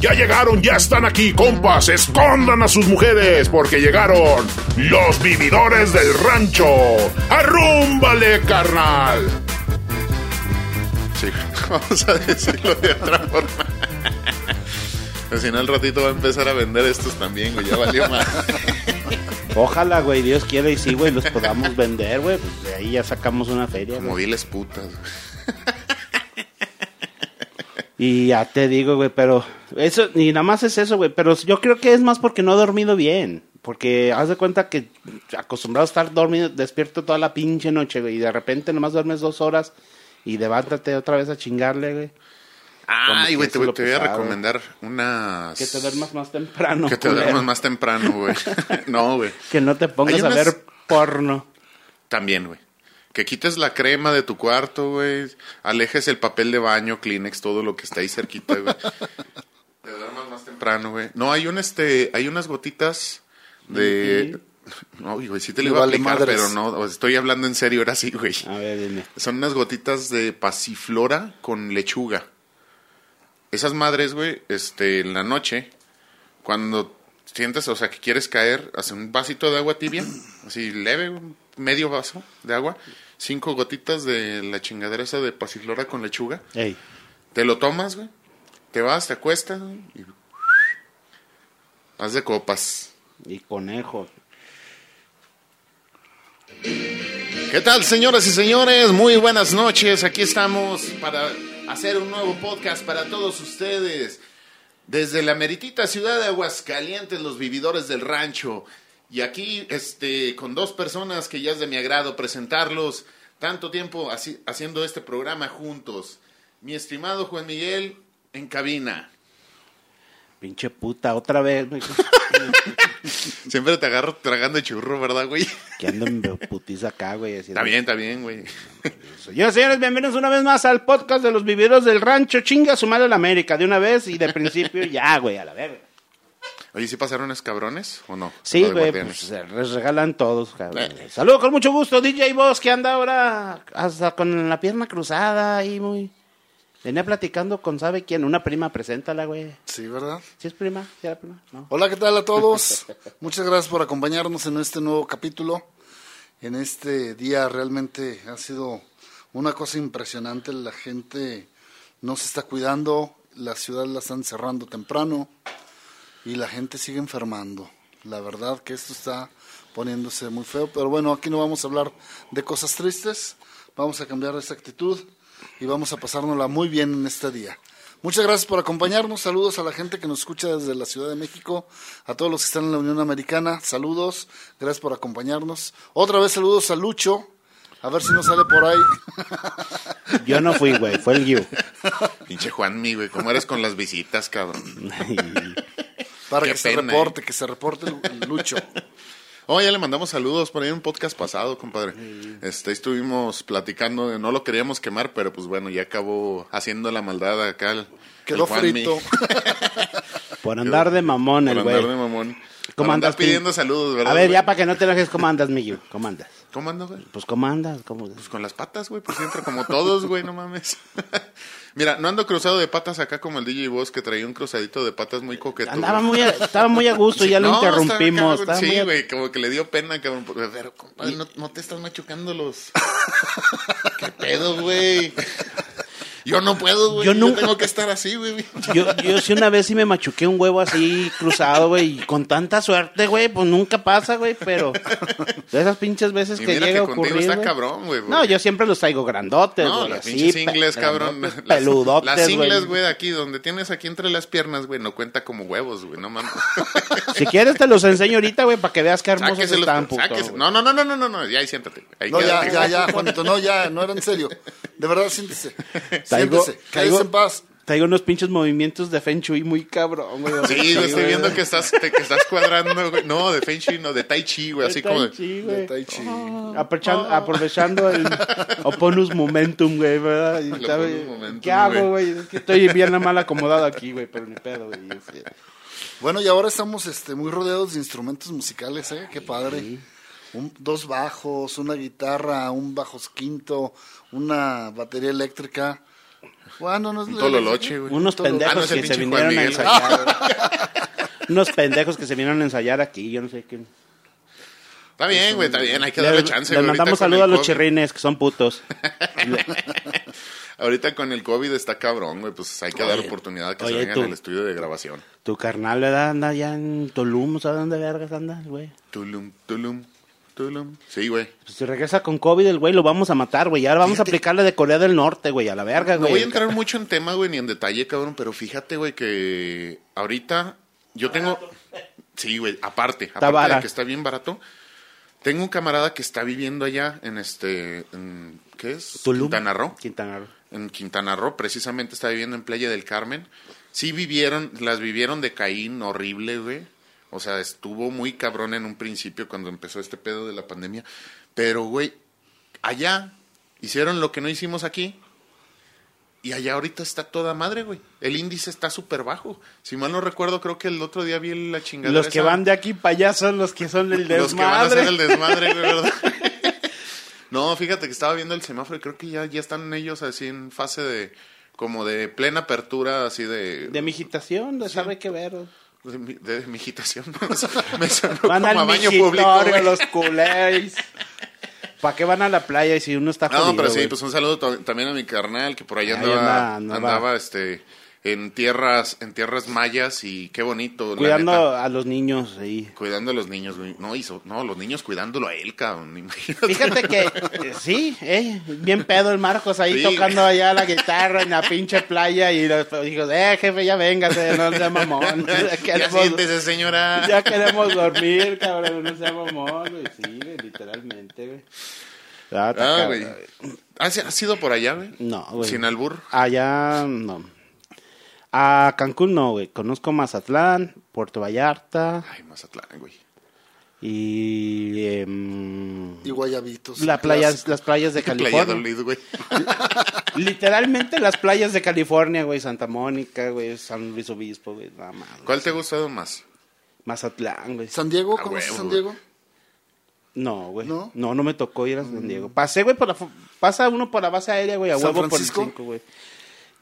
Ya llegaron, ya están aquí, compas. Escondan a sus mujeres porque llegaron los vividores del rancho. ¡Arrúmbale, carnal! Sí, vamos a decirlo de otra forma. Pues si no, al ratito va a empezar a vender estos también, güey. Ya valió más. Ojalá, güey, Dios quiera y sí, güey, los podamos vender, güey. Pues de ahí ya sacamos una feria. Como güey. viles putas. Y ya te digo, güey, pero eso, ni nada más es eso, güey, pero yo creo que es más porque no he dormido bien. Porque haz de cuenta que acostumbrado a estar dormido, despierto toda la pinche noche, güey, y de repente nomás duermes dos horas y levántate otra vez a chingarle, güey. Ay, güey, te, voy a recomendar unas... Que te duermas más temprano. Que te culero. duermas más temprano, güey. no, güey. Que no te pongas a ver porno. También, güey. Que quites la crema de tu cuarto, güey. Alejes el papel de baño, Kleenex, todo lo que está ahí cerquita, güey. Te duermas más temprano, güey. No, hay un este, hay unas gotitas de... No, güey, sí te lo iba a aplicar, madres. pero no, estoy hablando en serio, ahora sí, güey. A ver, dime. Son unas gotitas de pasiflora con lechuga. Esas madres, güey, este, en la noche, cuando sientes, o sea, que quieres caer, hace un vasito de agua tibia, así leve, un medio vaso de agua, cinco gotitas de la chingadera esa de pasiflora con lechuga, Ey, te lo tomas, güey, te vas, te acuestas, güey, y haz de copas. y conejo. ¿Qué tal, señoras y señores? Muy buenas noches. Aquí estamos para hacer un nuevo podcast para todos ustedes. Desde la meritita ciudad de Aguascalientes, los vividores del rancho. Y aquí, este, con dos personas que ya es de mi agrado presentarlos. Tanto tiempo así- haciendo este programa juntos. Mi estimado Juan Miguel en cabina. Pinche puta, otra vez. Siempre te agarro tragando churro, ¿verdad, güey? que ando en putiza acá, güey. Está bien, está bien, güey. Señoras señores, bienvenidos una vez más al podcast de los viveros del rancho. Chinga su madre la América, de una vez y de principio ya, güey, a la verga. Oye, ¿sí pasaron escabrones o no? Sí, güey, pues se les regalan todos, cabrón. Eh. Saludos con mucho gusto, DJ Boss, que anda ahora hasta con la pierna cruzada y muy... Venía platicando con sabe quién, una prima, preséntala, güey. Sí, ¿verdad? ¿Sí es prima? ¿Sí era prima? No. Hola, ¿qué tal a todos? Muchas gracias por acompañarnos en este nuevo capítulo. En este día realmente ha sido una cosa impresionante. La gente no se está cuidando, la ciudad la están cerrando temprano y la gente sigue enfermando. La verdad que esto está poniéndose muy feo, pero bueno, aquí no vamos a hablar de cosas tristes, vamos a cambiar esa actitud y vamos a pasárnosla muy bien en este día. Muchas gracias por acompañarnos, saludos a la gente que nos escucha desde la Ciudad de México, a todos los que están en la Unión Americana, saludos, gracias por acompañarnos. Otra vez saludos a Lucho, a ver si nos sale por ahí. Yo no fui, güey, fue el Guiu. Pinche Juanmi, güey, ¿cómo eres con las visitas, cabrón? Para Qué que se reporte, que se reporte el- Lucho. Oh, ya le mandamos saludos por ahí en un podcast pasado, compadre. Este, estuvimos platicando, no lo queríamos quemar, pero pues bueno, ya acabó haciendo la maldad acá. el- Quedó el frito. Por andar de mamón Por el andar de güey. mamón. ¿Cómo Por andas, pidiendo saludos, ¿verdad? A ver, güey? ya para que no te enojes, ¿cómo andas, mi Guiu? ¿Cómo andas? ¿Cómo andas, güey? Pues, ¿cómo andas? ¿Cómo... Pues con las patas, güey, pues siempre como todos, güey, no mames. Mira, no ando cruzado de patas acá como el DJ Boss que traía un cruzadito de patas muy coqueto. Andaba muy a, estaba muy a gusto, Sí, ya lo no, estaba interrumpimos. cabrón, Sí, a- güey, como que le dio pena, cabrón. Pero, compadre, no, no te estás machucando los... ¿Qué pedo, güey? Yo no puedo, güey. Yo Yo, nunca- tengo que estar así, güey. Yo, yo sí una vez sí me machuqué un huevo así cruzado, güey, y con tanta suerte, güey, pues nunca pasa, güey, pero de esas pinches veces Y que mira llega a que ocurrir, está güey. cabrón, güey. No, yo siempre los traigo grandotes, No, güey, las así, pinches ingles, cabrón. Las, Peludotes, las ingles, güey. güey, de aquí, donde tienes aquí entre las piernas, güey, no cuenta como huevos, güey, no mames. Si quieres te los enseño ahorita, güey, para que veas qué hermosos Sáquese los- están, puto. güey. No, no, no, no, no, no, no, ya ahí siéntate. Ahí No, ya, ya, ya, Juanito, no, ya, no era en serio. De verdad, siéntese. Siéntese, cállese en paz. Traigo unos pinches movimientos de Feng Shui muy cabrón, güey. Sí, güey, estoy viendo que estás, te- que estás cuadrando, güey. No, de Feng Shui, no, de Tai Chi, güey, así como de... Sí. Tai Chi. Aprovechando, aprovechando el Oponus Momentum, güey, ¿verdad? Y Momentum, ¿Qué hago, güey? güey? Es que estoy bien mal acomodado aquí, güey, pero ni pedo, güey. Sí. Bueno, y ahora estamos este, muy rodeados de instrumentos musicales, ¿eh? Qué padre. Un- dos bajos, una guitarra, un bajo quinto, una batería eléctrica. Bueno, no es Un tololoche, güey. Unos pendejos Ah, no, que se vinieron Juan a Miguel. ensayar. Unos pendejos que se vinieron a ensayar aquí, yo no sé qué. Está bien, güey, está bien, hay que darle Les, chance. les mandamos saludos a los COVID. chirrines, que son putos. Ahorita con el COVID está cabrón, güey, pues hay que dar Oye, oportunidad a que oye, se vengan al estudio de grabación. Tu carnal ¿verdad? anda ya en Tulum, ¿sabes dónde vergas anda, güey? Tulum, tulum, tulum. Sí, güey. Pues si regresa con COVID el güey, lo vamos a matar, güey. Ya vamos a aplicarle de Corea del Norte, güey, a la verga, No güey. voy a entrar mucho en tema, güey, ni en detalle, cabrón, pero fíjate, güey, que ahorita yo tengo... Sí, güey, aparte, aparte de que está bien barato, tengo un camarada que está viviendo allá en este... en- ¿Qué es? Tulum. Quintana Roo. Quintana Roo. en Quintana Roo, precisamente está viviendo en Playa del Carmen. Sí vivieron, las vivieron de Caín horrible, güey. O sea, estuvo muy cabrón en un principio cuando empezó este pedo de la pandemia. Pero, güey, allá hicieron lo que no hicimos aquí. Y allá ahorita está toda madre, güey. El índice está súper bajo. Si mal no recuerdo, creo que el otro día vi la chingada. Los que van de aquí para allá son los que son el Los que van a hacer desmadre. el desmadre, güey, ¿verdad? no, fíjate que estaba viendo el semáforo y creo que ya, ya están ellos así en fase de como de plena apertura, así de... De mijitación, de sabe qué ver. Güey. de, mi- de mijitación. Me sonó Van como a al baño público, güey. los culés. ¿Para qué van a la playa si uno está jodido, No, pero sí, güey? pues un saludo to- también a mi carnal que por ahí Ahí andaba, anda, andaba. andaba, este en tierras en tierras mayas y qué bonito, la Cuidando neta. a los niños ahí. cuidando a los niños. No, hizo, no, los niños cuidándolo a él, cabrón, imagínate. Fíjate que, eh, sí, eh, bien pedo el Marcos ahí Sí. tocando allá la guitarra en la pinche playa y los hijos, eh, jefe, ya véngase, no sea mamón. Ya ya queremos, siéntese, señora. ya queremos dormir, cabrón, no sea mamón, güey. Sí, güey, literalmente, güey. Ah, Ah. ¿Has, has ido por allá, güey? No, güey. Sin albur. Allá, no. A Cancún no, güey. Conozco Mazatlán, Puerto Vallarta Ay, Mazatlán, güey. y em, Y guayabitos. la playa, clásico. las playas de Playa California. Dolid, güey. Literalmente las playas de California, güey. Santa Mónica, güey. San Luis Obispo, güey. Nada más. ¿Cuál te ha gustado más? Mazatlán, güey. ¿San Diego? A ¿Conoces huevo, San. Diego? No, güey. ¿No? ¿No? no, me tocó ir a San Diego. Pasé, güey, por la... Pasa uno por la base aérea, güey, a ¿San huevo por el Francisco? 5, güey.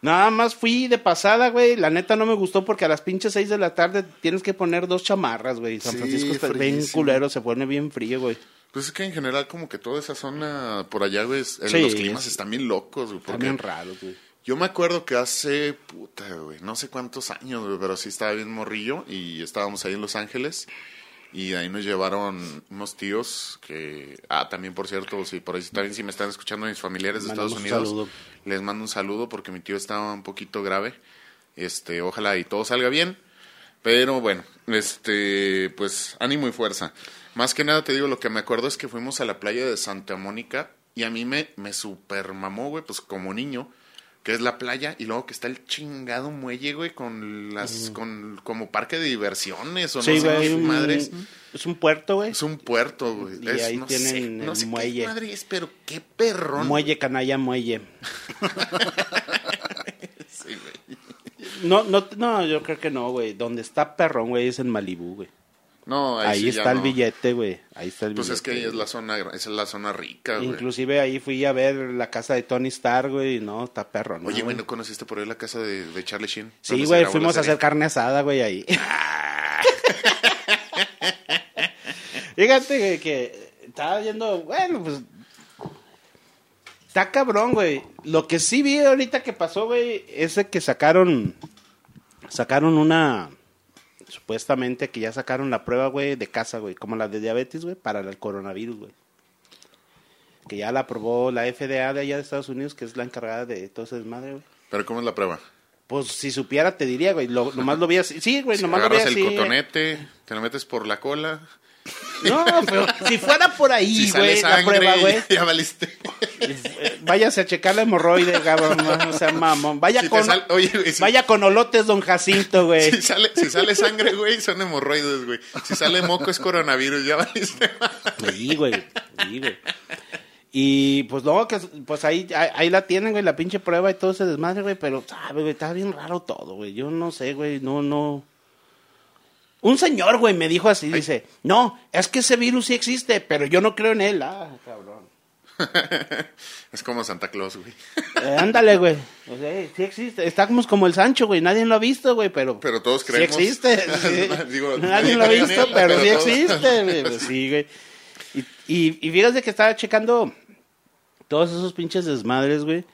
Nada más fui de pasada, güey. La neta no me gustó porque a las pinches 6 de la tarde tienes que poner dos chamarras, güey. San Sí, Francisco está bien culero, se pone bien frío, güey. Pues es que en general como que toda esa zona por allá, güey, Sí, los climas es- están bien locos, güey. Está porque bien raro, güey. Yo me acuerdo que hace, puta, güey, no sé cuántos años, güey, pero sí estaba bien morrillo y estábamos ahí en Los Ángeles y de ahí nos llevaron unos tíos que, ah, también por cierto, si por ahí también si me están escuchando mis familiares de Estados un Unidos, saludo. les mando un saludo porque mi tío estaba un poquito grave, este, ojalá y todo salga bien, pero bueno, este, pues ánimo y fuerza. Más que nada te digo, lo que me acuerdo es que fuimos a la playa de Santa Mónica y a mí me, me super mamó, güey, pues como niño, que es la playa y luego que está el chingado muelle, güey, con las, con, como parque de diversiones o Sí, no sé güey. qué un- madres. Es un puerto, güey. Es un puerto, güey. Y Es- ahí no tienen sé, el no sé muelle. qué madre es, pero qué perrón. Muelle, canalla, muelle. Sí, güey. No, no, no, yo creo que no, güey. Donde está perrón, güey, es en Malibú, güey. No, ahí, Ahí, sí ya está el no. billete, güey. Ahí está el Pues billete. es que ahí es la zona, esa es la zona rica, güey. Inclusive ahí fui a ver la casa de Tony Stark, güey, y no, está perro, ¿no? Oye, güey, ¿no conociste por ahí la casa de, de Charlie Sheen? Sí, ¿Dónde se güey, fuimos a hacer carne asada, güey, ahí. Fíjate güey, que estaba viendo, bueno, pues... Está cabrón, güey. Lo que sí vi ahorita que pasó, güey, es que sacaron... Sacaron una... Supuestamente que ya sacaron la prueba, güey, de casa, güey, como la de diabetes, güey, para el coronavirus, güey. Que ya la aprobó la FDA de allá de Estados Unidos, que es la encargada de todo ese desmadre, güey. Pero ¿cómo es la prueba? Pues si supiera te diría, güey. Lo, nomás lo vi así. Sí, güey, nomás lo vi Agarras así. el cotonete, te lo metes por la cola. No, pero si fuera por ahí, si sale güey, la sangre, prueba, güey. ya valiste. eh, Váyase a checar la hemorroide, cabrón. No sea mamón. Vaya Si con. sal- oye, güey, si- Vaya con olotes, don Jacinto, güey. Si sale, si sale sangre, güey, son hemorroides, güey. Si sale moco es coronavirus, ya valiste. Sí, güey. Sí, güey. Y pues no, que pues ahí, ahí, ahí la tienen, güey, la pinche prueba y todo ese desmadre, güey, pero, sabe, güey, está bien raro todo, güey. Yo no sé, güey, no, no. Un señor, güey, me dijo así, dice, no, es que ese virus sí existe, pero yo no creo en él. Ah, cabrón. es como Santa Claus, güey. Eh, ándale, güey. O sea, sí existe. Estamos como el Sancho, güey. Nadie lo ha visto, güey, pero... Pero todos Sí creemos. existe. sí. Digo, Nadie lo ha visto, él, pero sí todos- existe, güey. Pues sí, güey. Y, y, y fíjate que estaba checando todos esos pinches desmadres, güey.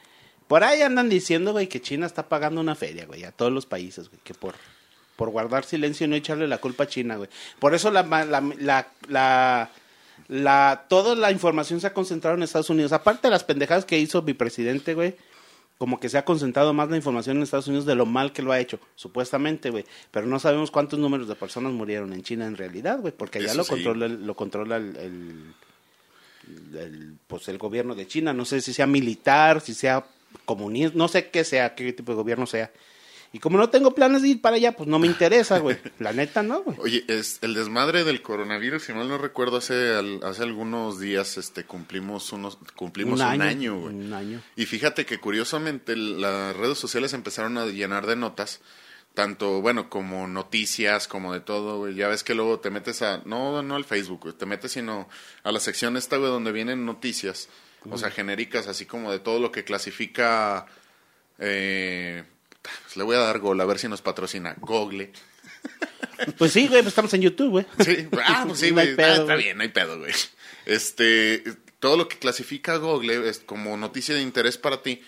Por ahí andan diciendo, güey, que China está pagando una feria, güey, a todos los países, güey, que por, por guardar silencio y no echarle la culpa a China, güey. Por eso la, la, la, la, la- toda la información se ha concentrado en Estados Unidos. Aparte de las pendejadas que hizo mi presidente, güey, como que se ha concentrado más la información en Estados Unidos de lo mal que lo ha hecho, supuestamente, güey. Pero no sabemos cuántos números de personas murieron en China en realidad, güey, porque allá lo sí. controla, el- lo controla el, el- el, pues el gobierno de China. No sé si sea militar, si sea comunista, no sé qué sea, qué tipo de gobierno sea. Y como no tengo planes de ir para allá, pues no me interesa, güey. La neta, no, güey. Oye, es el desmadre del coronavirus, si mal no recuerdo, hace al- hace algunos días este cumplimos unos cumplimos un año, güey. Un año. Y fíjate que curiosamente las redes sociales empezaron a llenar de notas, tanto, bueno, como noticias, como de todo, güey. Ya ves que luego te metes a, no, no al Facebook, güey, te metes sino a la sección esta, güey, donde vienen noticias, o sea, genéricas, así como de todo lo que clasifica, eh, pues le voy a dar gol, a ver si nos patrocina, Google. Pues sí, güey, pues estamos en YouTube, güey. Sí, ah, pues sí, No güey. pedo, Ah, está güey. bien, no hay pedo, güey. Este, todo lo que clasifica Google es como noticia de interés para ti.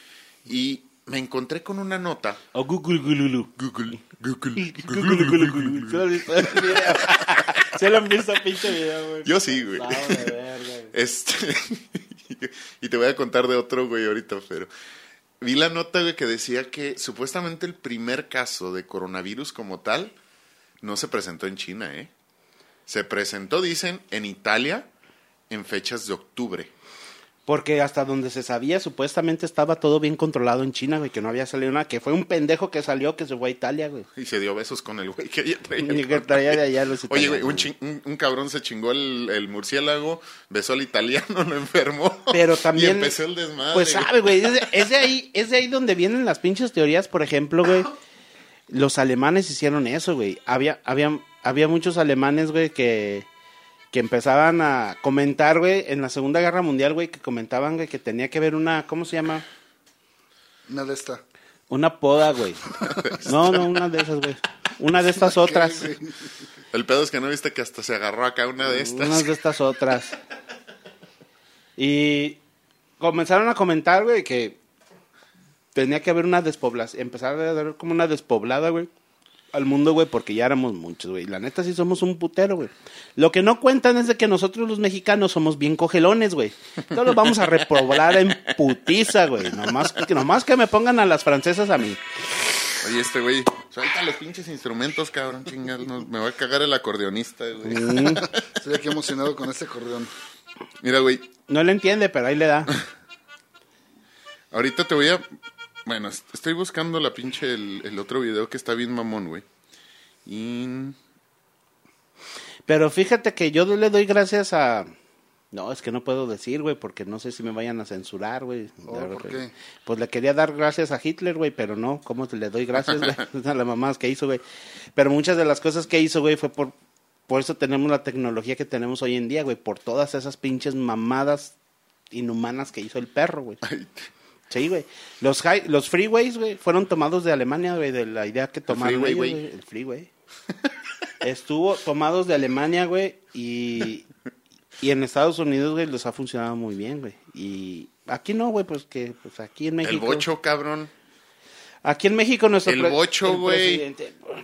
Y me encontré con una nota. O Google. Google, Google, Google Gululu. ¿Se lo han visto el video? Se lo han visto pinche video, güey. Yo sí, güey. Este, y te voy a contar de otro, güey, ahorita, pero vi la nota, güey, que decía que supuestamente el primer caso de coronavirus como tal no se presentó en China, ¿eh? Se presentó, dicen, en Italia en fechas de octubre. Porque hasta donde se sabía, supuestamente estaba todo bien controlado en China, güey, que no había salido nada, que fue un pendejo que salió que se fue a Italia, güey. Y se dio besos con el güey que ella traía. Y que traía de allá los Oye, güey, un, un, un cabrón se chingó el, el murciélago, besó al italiano, lo enfermó. Pero también. Y empezó el desmadre. Pues sabe, güey. Es, de- es de ahí, es de ahí donde vienen las pinches teorías. Por ejemplo, güey. Los alemanes hicieron eso, güey. Había, había, había muchos alemanes, güey, que, que empezaban a comentar, güey, en la Segunda Guerra Mundial, güey, que comentaban, güey, que tenía que haber una, ¿cómo se llama? Una de esta. Una poda, güey. No, no, una de esas, güey. Una de estas otras. El pedo es que no viste que hasta se agarró acá una de estas. Unas de estas otras. Y comenzaron a comentar, güey, que tenía que haber una despoblación. Empezar a haber como una despoblada, güey, al mundo, güey, porque ya éramos muchos, güey. La neta sí somos un putero, güey. Lo que no cuentan es de que nosotros los mexicanos somos bien cogelones, güey. Todos vamos a repoblar en putiza, güey. Nomás que, nomás que me pongan a las francesas a mí. Oye, este güey, suelta los pinches instrumentos, cabrón, chingas. no, me va a cagar el acordeonista, güey. Mm, Estoy aquí emocionado con este acordeón. Mira, güey, no le entiende, pero ahí le da. ahorita te voy a... Bueno, est- estoy buscando la pinche, el, el otro video que está bien mamón, güey. Y... Pero fíjate que yo le doy gracias a... No, es que no puedo decir, güey, porque no sé si me vayan a censurar, güey. Oh, ¿por qué? Pues le quería dar gracias a Hitler, güey, pero no, ¿cómo te le doy gracias, a las mamás que hizo, güey. Pero muchas de las cosas que hizo, güey, fue por... Por eso tenemos la tecnología que tenemos hoy en día, güey, por todas esas pinches mamadas inhumanas que hizo el perro, güey. Sí, güey. Los, hi- los freeways, güey, fueron tomados de Alemania, güey, de la idea que tomaron freeway, ellos, güey. güey. El freeway. Estuvo tomados de Alemania, güey, y, y en Estados Unidos, güey, les ha funcionado muy bien, güey. Y aquí no, güey, pues que pues aquí en el México. bocho, cabrón. Aquí en México nuestro El bocho, el güey.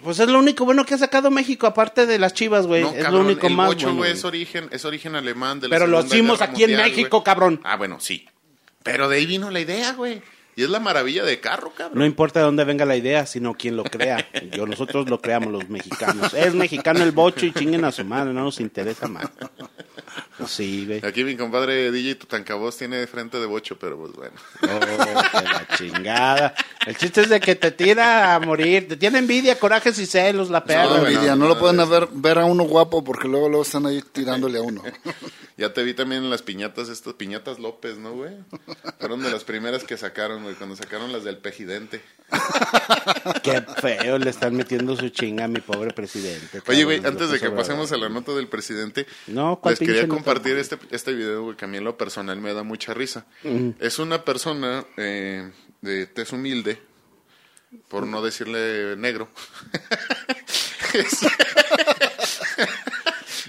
Pues es lo único bueno que ha sacado México aparte de las Chivas, güey. No, es cabrón, lo único el más bocho, bueno, güey, es origen, es origen alemán de la Pero lo Segunda hicimos aquí en Mundial, México, güey. cabrón. Ah, bueno, sí. Pero de ahí vino la idea, güey. Y es la maravilla de carro, cabrón. No importa de dónde venga la idea, sino quién lo crea. Yo, nosotros lo creamos los mexicanos. Es mexicano el bocho y chinguen a su madre, no nos interesa más. Pues sí, güey. Aquí mi compadre DJ Tutankaboss tiene frente de bocho, pero pues bueno. Oh, que la chingada. El chiste es de que te tira a morir. Te tiene envidia, corajes y celos la perra. No, envidia, no, no, no, lo pueden ver, ver a uno guapo porque luego luego están ahí tirándole a uno. Ya te vi también en las piñatas, estas piñatas López, ¿no, güey? Fueron de las primeras que sacaron, güey, cuando sacaron las del pejidente. Qué feo le están metiendo su chinga a mi pobre presidente. Oye, güey, antes de que pasemos a la nota del presidente, No, ¿cuál les quería compartir este, este video, güey, que a mí en lo personal me da mucha risa. Es una persona eh, de tez humilde, por no decirle negro.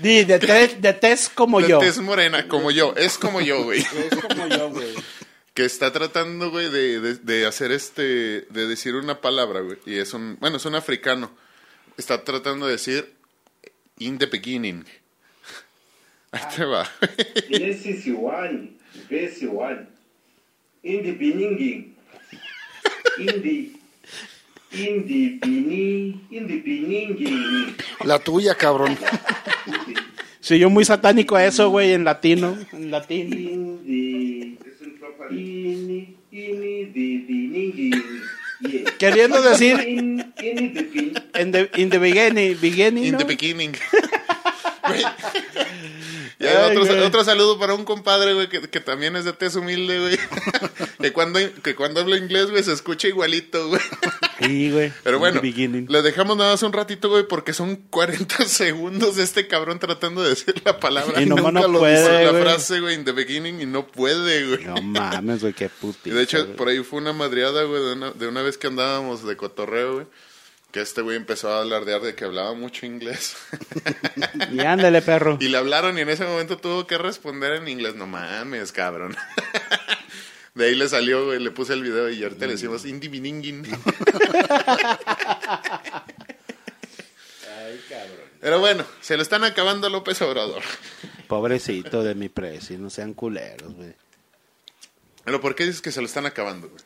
Di, de de tez como de yo. tez morena, como yo. Es como yo, güey. Es como yo, güey. que está tratando, güey, de, de, de hacer este, de decir una palabra, güey. Y es un, bueno, es un africano. Está tratando de decir in the beginning. Ahí te va. Genesis 1, verse 1. In the beginning, in the, in the beginning, in the beginning, La tuya, cabrón. Sí, yo muy satánico a eso, güey, en latino. En in in, in yeah. Queriendo decir In, in the beginning, en the, in the beginning, beginning, In ¿no? the beginning. Y Ay, otro, otro saludo para un compadre, güey, que, que también es de tez humilde, güey. que, cuando, que cuando habla inglés, güey, se escucha igualito, güey. Sí, güey. Pero bueno, le dejamos nada más un ratito, güey, porque son 40 segundos de este cabrón tratando de decir la palabra. Y nunca no lo puede, dice la güey. frase, güey, in the beginning, y no puede, güey. No mames, güey, qué puti. Y de hecho, por ahí fue una madreada, güey, de una, de una vez que andábamos de cotorreo, güey. Que este güey empezó a alardear de que hablaba mucho inglés. Y ándale, perro. y le hablaron y en ese momento tuvo que responder en inglés. No mames, cabrón. De ahí le salió, güey, le puse el video y ahorita le decimos Indi Biningin. Pero bueno, se lo están acabando a López Obrador. Pobrecito de mi presi, no sean culeros, güey. Pero ¿por qué dices que se lo están acabando, güey?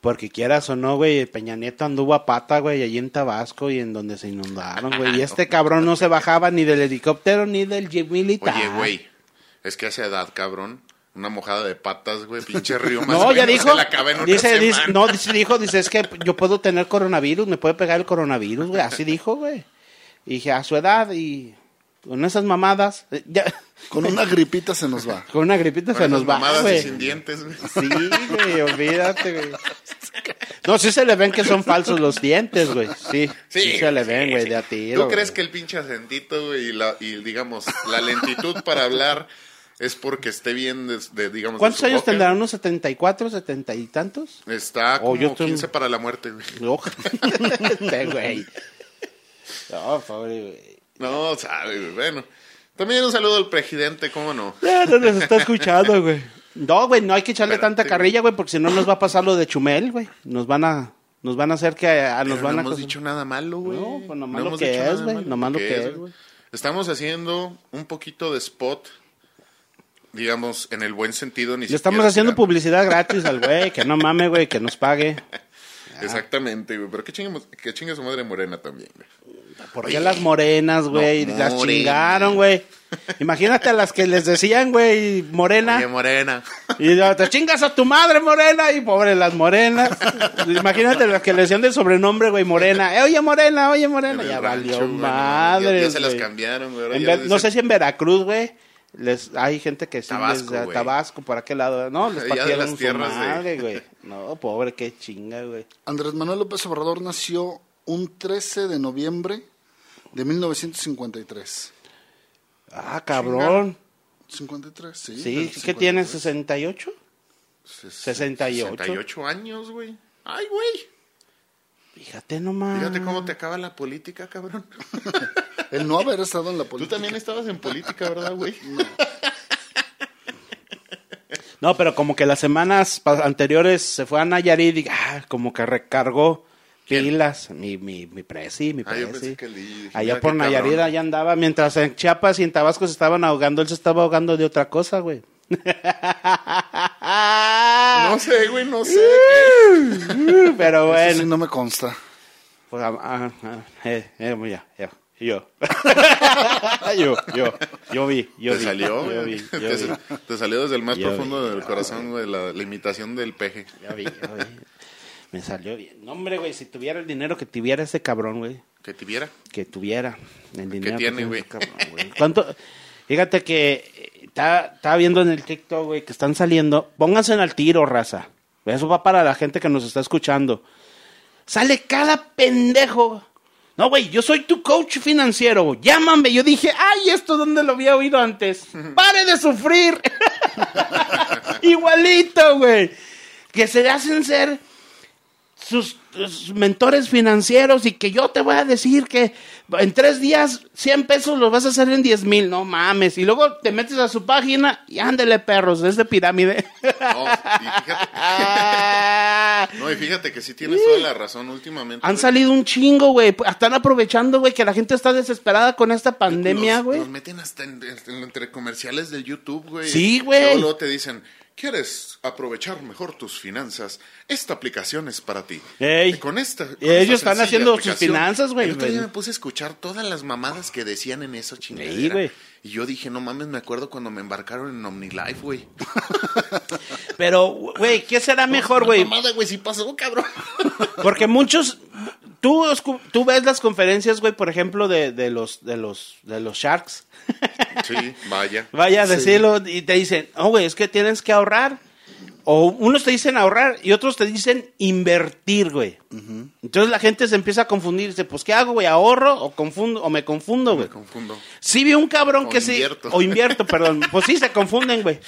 Porque quieras o no, güey, Peña Nieto anduvo a pata, güey, allí en Tabasco y en donde se inundaron, güey. Y este cabrón no se bajaba ni del helicóptero ni del jeep militar. Oye, güey, es que a esa edad, cabrón, una mojada de patas, güey, pinche río más No, ya dijo. se la acaba en una Dice, dice, no, dice, dijo, dice, es que yo puedo tener coronavirus, me puede pegar el coronavirus, güey. Así dijo, güey. Y dije, a su edad y con esas mamadas, eh, ya, Con una gripita se nos va. con una gripita Con se nos va, mamadas y sin dientes, güey. Sí, güey, olvídate, güey. No, sí se le ven que son falsos los dientes, güey. Sí, sí, se le ven, güey, de a tiro. ¿Tú crees güey. que el pinche acentito, güey, y, la, y digamos, la lentitud para hablar es porque esté bien de, de, digamos... de ¿Cuántos su años boca? tendrán? ¿Unos 74, 70 y tantos? Está Oh, como estoy- 15 para la muerte, güey. Este güey. No, pobre güey. No, sabe, güey. Bueno, también un saludo al presidente, ¿cómo no? Ya no nos está escuchando, güey. No, güey, no hay que echarle Espérate, tanta carrilla, güey, porque si no nos va a pasar lo de Chumel, güey. Nos van a, nos van a hacer que a, nos van no a hemos dicho nada malo, güey. No, pues nomás lo que es, güey, nomás lo que es, güey. Estamos haciendo un poquito de spot, digamos, en el buen sentido. Ni Le siquiera estamos haciendo tirando. publicidad gratis al güey, que no mame, güey, que nos pague. Exactamente, güey. Pero que chingue su madre morena también, güey. ¿Por qué las morenas, güey? No, las morena. chingaron, güey. Imagínate a las que les decían, güey, morena. Oye, morena. Y te chingas a tu madre, morena. Y pobre las morenas. Imagínate las que le decían del sobrenombre, güey, morena. Eh, oye, morena, oye, morena. Ya rancho, valió madre. Ya, ya se las cambiaron, güey. no sé si en Veracruz, güey, les, hay gente que sí Tabasco, les- güey. Tabasco, ¿por aquel lado? No, les partieron las su tierras de- madre, güey. No, pobre, qué chinga, güey. Andrés Manuel López Obrador nació un 13 de noviembre de 1953. Ah, cabrón. 53, sí. Sí, ¿qué tiene? 53. ¿68? 68. 68 años, güey. Ay, güey. Fíjate nomás. Fíjate cómo te acaba la política, cabrón. El no haber estado en la Tú política. también estabas en política, ¿verdad, güey? No, pero como que las semanas anteriores se fue a Nayarit y ah, como que recargó ¿Quién? pilas. Mi, mi, mi presi, mi Ah, yo presi. pensé que Lee, dije, Allá por Nayarit, cabrón. allá andaba. Mientras en Chiapas y en Tabasco se estaban ahogando, él se estaba ahogando de otra cosa, güey. No sé, güey, no sé. Pero Eso sí bueno. no me consta. Pues, ah, ah, ah, eh, eh, ya, ya, yo. yo, yo, yo vi, yo te vi. salió, yo vi, yo Te, vi. te salió desde el más Yo profundo vi. del corazón, güey, la, la imitación del peje. Ya vi, ya vi. Me salió bien. No, hombre, güey, si tuviera el dinero que tuviera ese cabrón, güey. Que te viera. Que tuviera el dinero. tiene, tiene ese cabrón, güey. ¿Cuánto? Fíjate que estaba viendo en el TikTok, güey, que están saliendo. Pónganse al tiro, raza. Eso va para la gente que nos está escuchando. Sale cada pendejo. No, güey, yo soy tu coach financiero. Llámame. Yo dije, ay, ¿esto dónde lo había oído antes? ¡Pare de sufrir! Igualito, güey. Que se hacen ser sus, sus mentores financieros y que yo te voy a decir que en tres días 100 pesos los vas a hacer en 10 mil, no mames. Y luego te metes a su página y ándele perros, es de pirámide. No, y fíjate, no, y fíjate que sí tienes toda la razón últimamente. Han güey. salido un chingo, güey. Están aprovechando, güey, que la gente está desesperada con esta pandemia, Los- güey. Los meten hasta en, en- entre comerciales del YouTube, güey. Sí, güey. Luego, luego te dicen, ¿quieres aprovechar mejor tus finanzas? Esta aplicación es para ti. Ey. Con esta. con ellos esta están haciendo sus finanzas, güey. Día me puse a escuchar todas las mamadas que decían en eso, chingadera. güey. Y yo dije, no mames, me acuerdo cuando me embarcaron en OmniLife, güey. Pero, güey, ¿qué será mejor, güey? mamada, güey, sí pasó, cabrón. Porque muchos, tú, tú ves las conferencias, güey, por ejemplo, de, de los, de los, de los Sharks. Sí, vaya. Vaya a decirlo y te dicen, oh, güey, es que tienes que ahorrar. O unos te dicen ahorrar y otros te dicen invertir, güey. Entonces la gente se empieza a confundir. Dice, pues, ¿qué hago, güey? ¿Ahorro o confundo o me confundo, güey? Me confundo. Sí vi un cabrón O que sí. O invierto, perdón. Pues sí, se confunden, güey.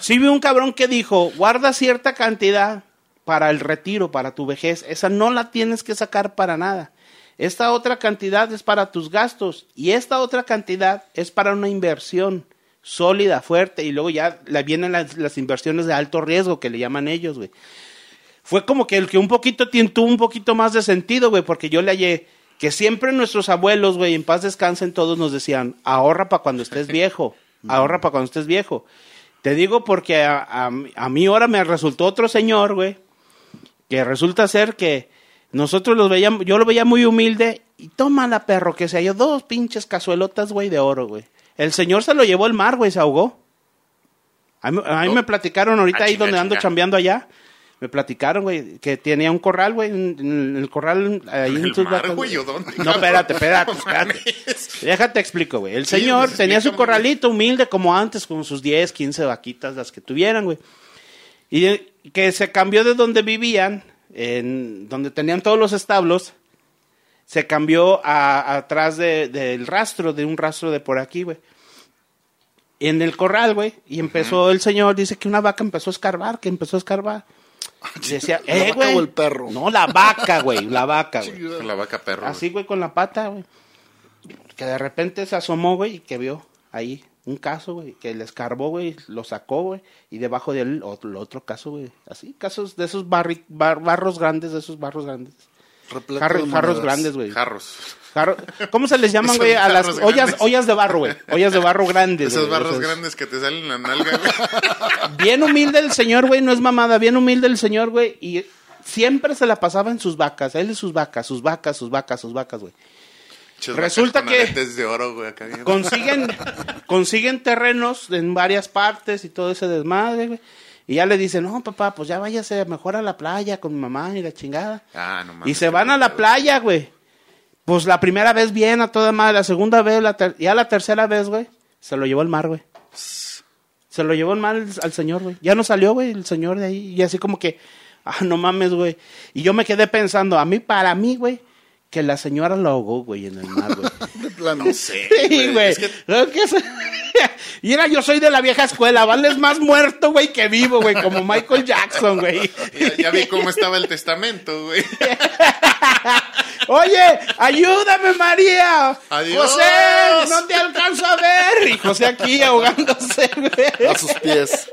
Sí vi un cabrón que dijo, guarda cierta cantidad para el retiro, para tu vejez. Esa no la tienes que sacar para nada. Esta otra cantidad es para tus gastos. Y esta otra cantidad es para una inversión sólida, fuerte. Y luego ya la vienen las, las inversiones de alto riesgo, que le llaman ellos, güey fue como que el que un poquito tuvo un poquito más de sentido, güey, porque yo le hallé que siempre nuestros abuelos, güey, en paz descansen, todos nos decían, ahorra para cuando estés viejo, ahorra para cuando estés viejo. Te digo porque a, a, a mí ahora me resultó otro señor, güey, que resulta ser que nosotros los veíamos, yo lo veía muy humilde, y toma la perro, que se halló dos pinches cazuelotas, güey, de oro, güey. El señor se lo llevó al mar, güey, se ahogó. A mí, a mí No. me platicaron ahorita Ah, ahí chinga, donde ando chinga. chambeando allá. Me platicaron, güey, que tenía un corral, güey, en, el corral ahí ¿En sus mar, güey, dónde, No, espérate, espérate, espérate. Déjate explico, güey. El Sí, señor pues, tenía su corralito humilde como antes, con sus 10, 15 vaquitas, las que tuvieran, güey. Y que se cambió de donde vivían, en donde tenían todos los establos, se cambió a, atrás de- del rastro, de un rastro de por aquí, güey. En el corral, güey. Y empezó el señor, dice que una vaca empezó a escarbar, que empezó a escarbar. Y decía, ¿La eh, vaca güey. o el perro? No, la vaca, güey, la vaca, güey. La vaca perro. Así, güey, con la pata, güey. Que de repente se asomó, güey, y que vio ahí un caso, güey, que le escarbó, güey, lo sacó, güey, y debajo de él otro, otro caso, güey. Así, casos de esos barri- bar- barros grandes, de esos barros grandes. Jarros monedas. grandes, güey. Jarros. Jarro- ¿Cómo se les llaman, güey? A las jarros ollas, grandes. ollas de barro, güey. Ollas de barro grandes. Esos güey, barros esos. grandes que te salen en la nalga, güey. Bien humilde el señor, güey, no es mamada, bien humilde el señor, güey, y siempre se la pasaba en sus vacas, él y sus vacas, sus vacas, sus vacas, sus vacas, güey. Resulta que- aretes de oro, güey, acá bien. consiguen, consiguen terrenos en varias partes y todo ese desmadre, güey. Y ya le dicen, no, papá, pues ya váyase mejor a la playa con mi mamá y la chingada. Ah, no mames. y se van a la playa, güey. Pues la primera vez bien, a toda madre. La segunda vez, la ter- ya la tercera vez, güey, se lo llevó el mar, güey. Se lo llevó el mar al, al señor, güey. Ya no salió, güey, el señor de ahí. Y así como que, ah, no mames, güey. Y yo me quedé pensando, a mí, para mí, güey, que la señora lo ahogó, güey, en el mar, güey. De plano. No sé, Sí, güey. Es que es- era, yo soy de la vieja escuela, vales más muerto, güey, que vivo, güey, como Michael Jackson, güey. ya, ya vi cómo estaba el testamento, güey. Oye, ayúdame, María. Adiós. José, no te alcanzo a ver. Y José aquí ahogándose, güey. A sus pies.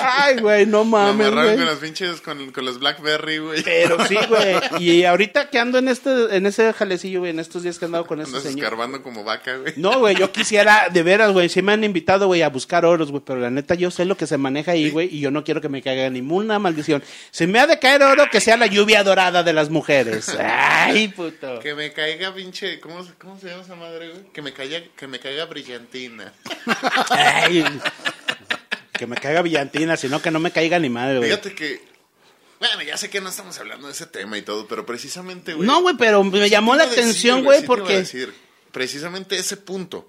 Ay, güey, no mames, amarraron con las pinches, con, con los Blackberry, güey. Pero sí, güey. Y ahorita que ando en este, en ese jalecillo, güey, en estos días que he andado con Andas señor. escarbando como vaca, güey. No, güey, yo quisiera, de veras, güey, sí me han invitado, güey, a buscar oros, güey, pero la neta yo sé lo que se maneja ahí, güey, y yo no quiero que me caiga ninguna maldición. Si me ha de caer oro, que sea la lluvia dorada de las mujeres. Ay, puto. Que me caiga pinche, ¿cómo, se- cómo se llama esa madre, güey? Que me caiga, que me caiga brillantina. Ay, que me caiga brillantina, sino que no me caiga ni madre, güey. Fíjate que, bueno, ya sé que no estamos hablando de ese tema y todo, pero precisamente, güey. No, güey, pero me llamó la atención, güey, porque... decir, precisamente ese punto.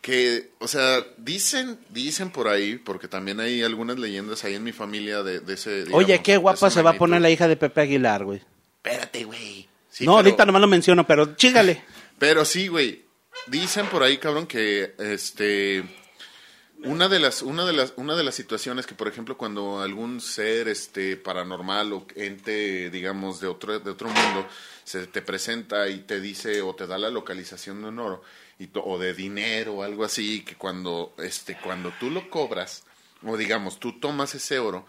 que, o sea, dicen, dicen por ahí, porque también hay algunas leyendas ahí en mi familia de, de ese. digamos, Oye, qué guapa se va a poner la hija de Pepe Aguilar, güey. Espérate, güey. Sí, no, pero- ahorita nomás lo menciono, pero chígale. Pero sí, güey. Dicen por ahí, cabrón, que este una de las una de las una de las situaciones que por ejemplo cuando algún ser este paranormal o ente digamos de otro de otro mundo se te presenta y te dice o te da la localización de un oro y o de dinero o algo así que cuando este cuando tú lo cobras o digamos tú tomas ese oro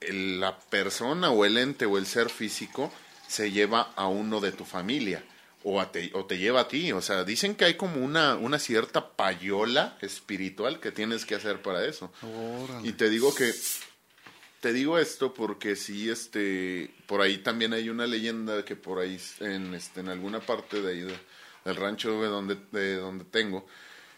la persona o el ente o el ser físico se lleva a uno de tu familia o, a te, o te lleva a ti. O sea, dicen que hay como una, una cierta payola espiritual que tienes que hacer para eso. Y te digo que te digo esto porque sí, este, por ahí también hay una leyenda que por ahí en, este, en alguna parte de ahí de- del rancho de donde, de donde tengo,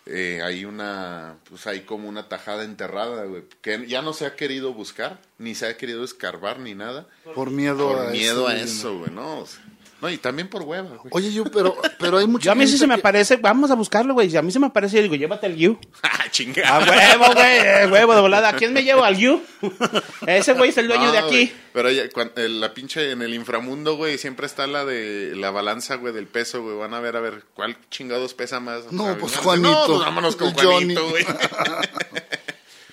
eh, hay una, pues hay como una tajada enterrada, güey, que ya no se ha querido buscar, ni se ha querido escarbar, ni nada, Por miedo por a miedo a eso. eso, güey, no, o sea, no, y también por hueva, güey. Oye, yo, pero, pero hay mucha Yo a mí sí se me que- aparece, vamos a buscarlo, güey. Si a mí se me aparece, yo digo, llévate el You. ¡Ah, chingada! A huevo, güey, eh, huevo de volada. ¿A quién me llevo? ¿Al You? Ese güey es el dueño No, de aquí. güey, Pero ya, cuan- el- la pinche en el inframundo, güey, siempre está la de la balanza, güey, del peso, güey. Van a ver, a ver, ¿cuál chingados pesa más? Pues, No, Juanito, No, pues vámonos con Johnny. Juanito, güey.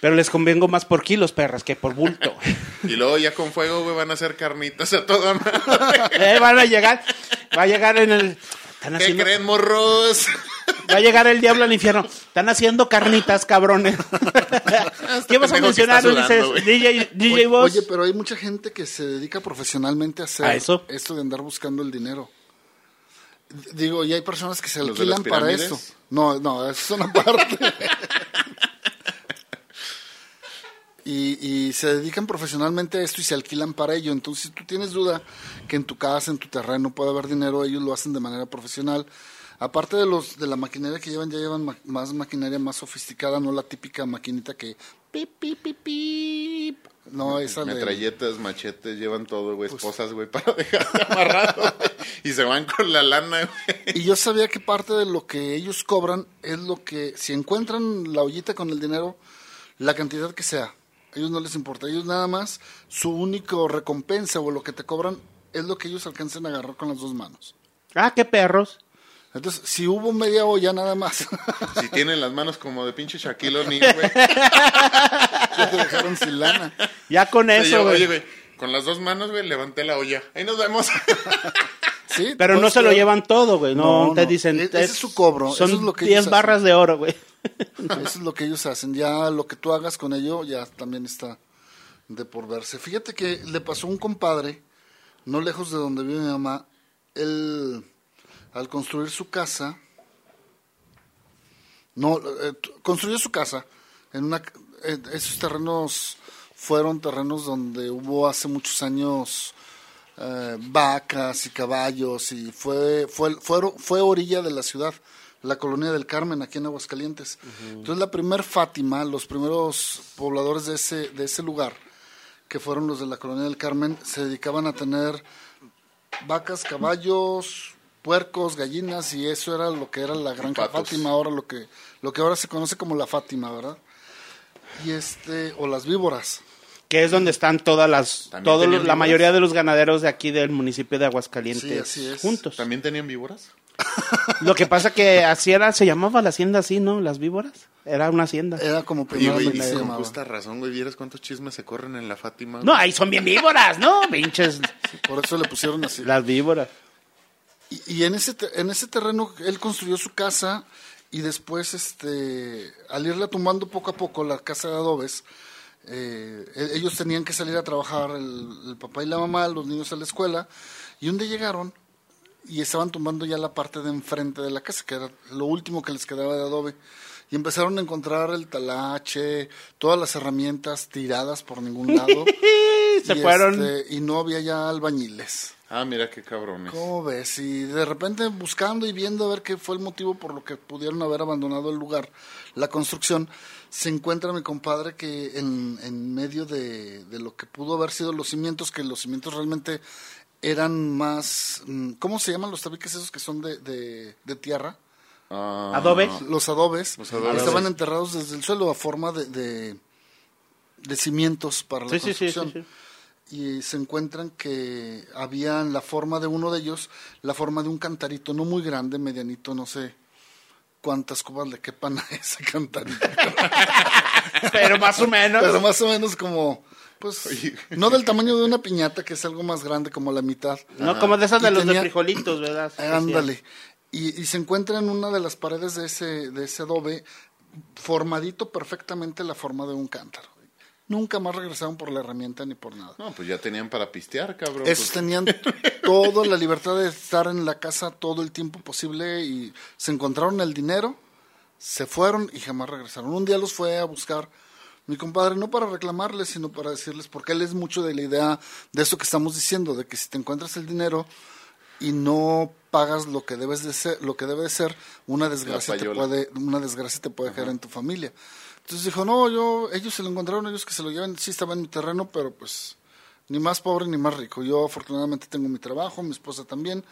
Pero les convengo más por kilos, perras, que por bulto. y luego ya con fuego, güey, van a hacer carnitas a toda madre. Eh, van a llegar, va a llegar en el... Están ¿Qué haciendo, creen, morros? va a llegar el diablo al infierno. Están haciendo carnitas, cabrones. ¿Qué vas a mencionar, Ulises? DJ, DJ Oye, Boss. oye, pero hay mucha gente que se dedica profesionalmente a hacer ¿A eso? esto de andar buscando el dinero. Digo, y hay personas que se ¿Los de las alquilan para eso. No, no, eso es una parte. Y, y se dedican profesionalmente a esto y se alquilan para ello. Entonces, si tú tienes duda que en tu casa, en tu terreno puede haber dinero, ellos lo hacen de manera profesional. Aparte de los de la maquinaria que llevan, ya llevan ma- más maquinaria más sofisticada, no la típica maquinita que pip, pip, pip, pip. No, esa de... Metralletas, machetes, llevan todo, güey, esposas, güey, para dejarte amarrado. Y se van con la lana, güey. Y yo sabía que parte de lo que ellos cobran es lo que, si encuentran la ollita con el dinero, la cantidad que sea, a ellos no les importa. Ellos nada más, su único recompensa o lo que te cobran es lo que ellos alcancen a agarrar con las dos manos. Ah, qué perros. Entonces, si hubo media olla nada más, Si tienen las manos como de pinche Shaquille O'Neal, güey. ya te dejaron sin lana. Ya con eso, Oye, güey. güey, con las dos manos, güey, levanté la olla. Ahí nos vemos. Sí, Pero no pues, se lo llevan todo, güey. No, No, te no. dicen. E- ese es su cobro, Son eso es lo que 10 ellos barras de oro, güey. Eso es lo que ellos hacen. Ya lo que tú hagas con ello ya también está de por verse. Fíjate que le pasó a un compadre, no lejos de donde vive mi mamá, él al construir su casa, no, eh, construyó su casa en una, eh, esos terrenos fueron terrenos donde hubo hace muchos años eh, vacas y caballos y fue, fue, fue, fue orilla de la ciudad, la colonia del Carmen aquí en Aguascalientes. Entonces la primer Fátima, los primeros pobladores de ese, de ese lugar, que fueron los de la colonia del Carmen, se dedicaban a tener vacas, caballos, puercos, gallinas y eso era lo que era la granja patos. Fátima, ahora lo que, lo que ahora se conoce como la Fátima, ¿verdad? Y este, o las víboras. Que es donde están todas las. ¿También Todos los- la víboras? mayoría de los ganaderos de aquí del municipio de Aguascalientes Sí, así es. juntos. ¿También tenían víboras? Lo que pasa que así era, se llamaba la hacienda así, ¿no? Las víboras. Era una hacienda. Era como Y, primeramente güey, y se con justa razón, güey, vieras cuántos chismes se corren en la Fátima. No, güey? ahí son bien víboras, ¿no? Pinches. Por eso le pusieron así. Las víboras. Y, y en ese te- en ese terreno él construyó su casa y después este al irla tumbando poco a poco la casa de adobes eh, e- ellos tenían que salir a trabajar el, el papá y la mamá los niños a la escuela y un día llegaron y estaban tumbando ya la parte de enfrente de la casa que era lo último que les quedaba de adobe y empezaron a encontrar el talache todas las herramientas tiradas por ningún lado Se y, fueron. este, y no había ya albañiles Ah, mira qué cabrones. ¿Cómo ves? Y de repente buscando y viendo a ver qué fue el motivo por lo que pudieron haber abandonado el lugar, la construcción, se encuentra mi compadre que en, en medio de, de lo que pudo haber sido los cimientos, que los cimientos realmente eran más, mm, ¿cómo se llaman los tabiques esos que son de, de, de tierra? Ah, Adobe. los adobes, Los adobes. estaban enterrados desde el suelo a forma de, de, de cimientos para la Sí, sí, sí, sí, construcción. sí. Y se encuentran que habían la forma de uno de ellos, la forma de un cantarito, no muy grande, medianito, no sé cuántas cubas le quepan a ese cantarito. Pero más o menos. Pero más o menos como, pues, no del tamaño de una piñata, que es algo más grande, como la mitad. No como de esas de Y los de frijolitos, ¿verdad? Ándale. Y, y se encuentra en una de las paredes de ese, de ese adobe, formadito perfectamente la forma de un cántaro. Nunca más regresaron por la herramienta ni por nada. No, pues ya tenían para pistear, cabrón. Esos Pues, tenían toda la libertad de estar en la casa todo el tiempo posible y se encontraron el dinero, se fueron y jamás regresaron. Un día los fue a buscar mi compadre, no para reclamarles, sino para decirles, porque él es mucho de la idea de eso que estamos diciendo, de que si te encuentras el dinero y no pagas lo que debes de ser, lo que debe de ser, una desgracia te puede, una desgracia te puede caer en tu familia. Entonces dijo, no, yo, ellos se lo encontraron, ellos que se lo llevan, sí estaba en mi terreno, pero pues ni más pobre ni más rico. Yo afortunadamente tengo mi trabajo, mi esposa también.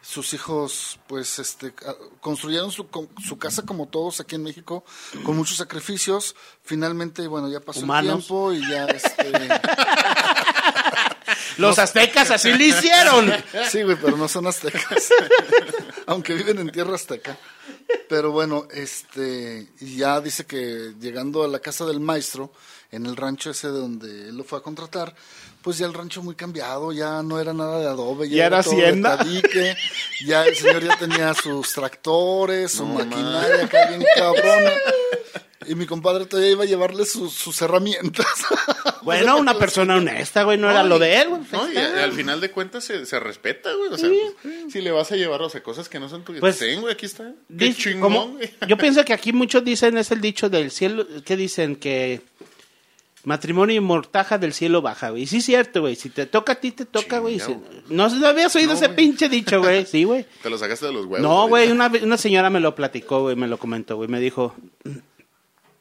Sus hijos, pues, este, a- construyeron su, su casa como todos aquí en México, con muchos sacrificios. Finalmente, bueno, ya pasó Humanos. el tiempo y ya, este, Los aztecas así lo hicieron. Sí, güey, pero no son aztecas. Aunque viven en tierra azteca. Pero bueno, este, ya dice que llegando a la casa del maestro, en el rancho ese de donde él lo fue a contratar, pues ya el rancho muy cambiado, ya no era nada de adobe, ya, Ya era todo de hacienda. tabique, ya el señor ya tenía sus tractores, su maquinaria acá bien cabrona. Y mi compadre todavía iba a llevarle sus, sus herramientas. Bueno, una persona honesta, güey, no era lo de él, güey. No, y a- al final de cuentas se, se respeta, güey. O sea, si le vas a llevar, o sea, cosas que no son tuyas. Pues, Ten, güey, aquí está. Qué Dice- chingón, como- güey. yo pienso que aquí muchos dicen, es el dicho del cielo, que dicen que matrimonio y mortaja del cielo baja, güey. Y sí es cierto, güey. Si te toca a ti, te toca, güey. Si- No, no habías oído No, ese güey. pinche dicho, güey. Sí, güey. Te lo sacaste de los huevos. No, ahorita. güey, una, ve- una señora me lo platicó, güey, me lo comentó, güey. Me dijo,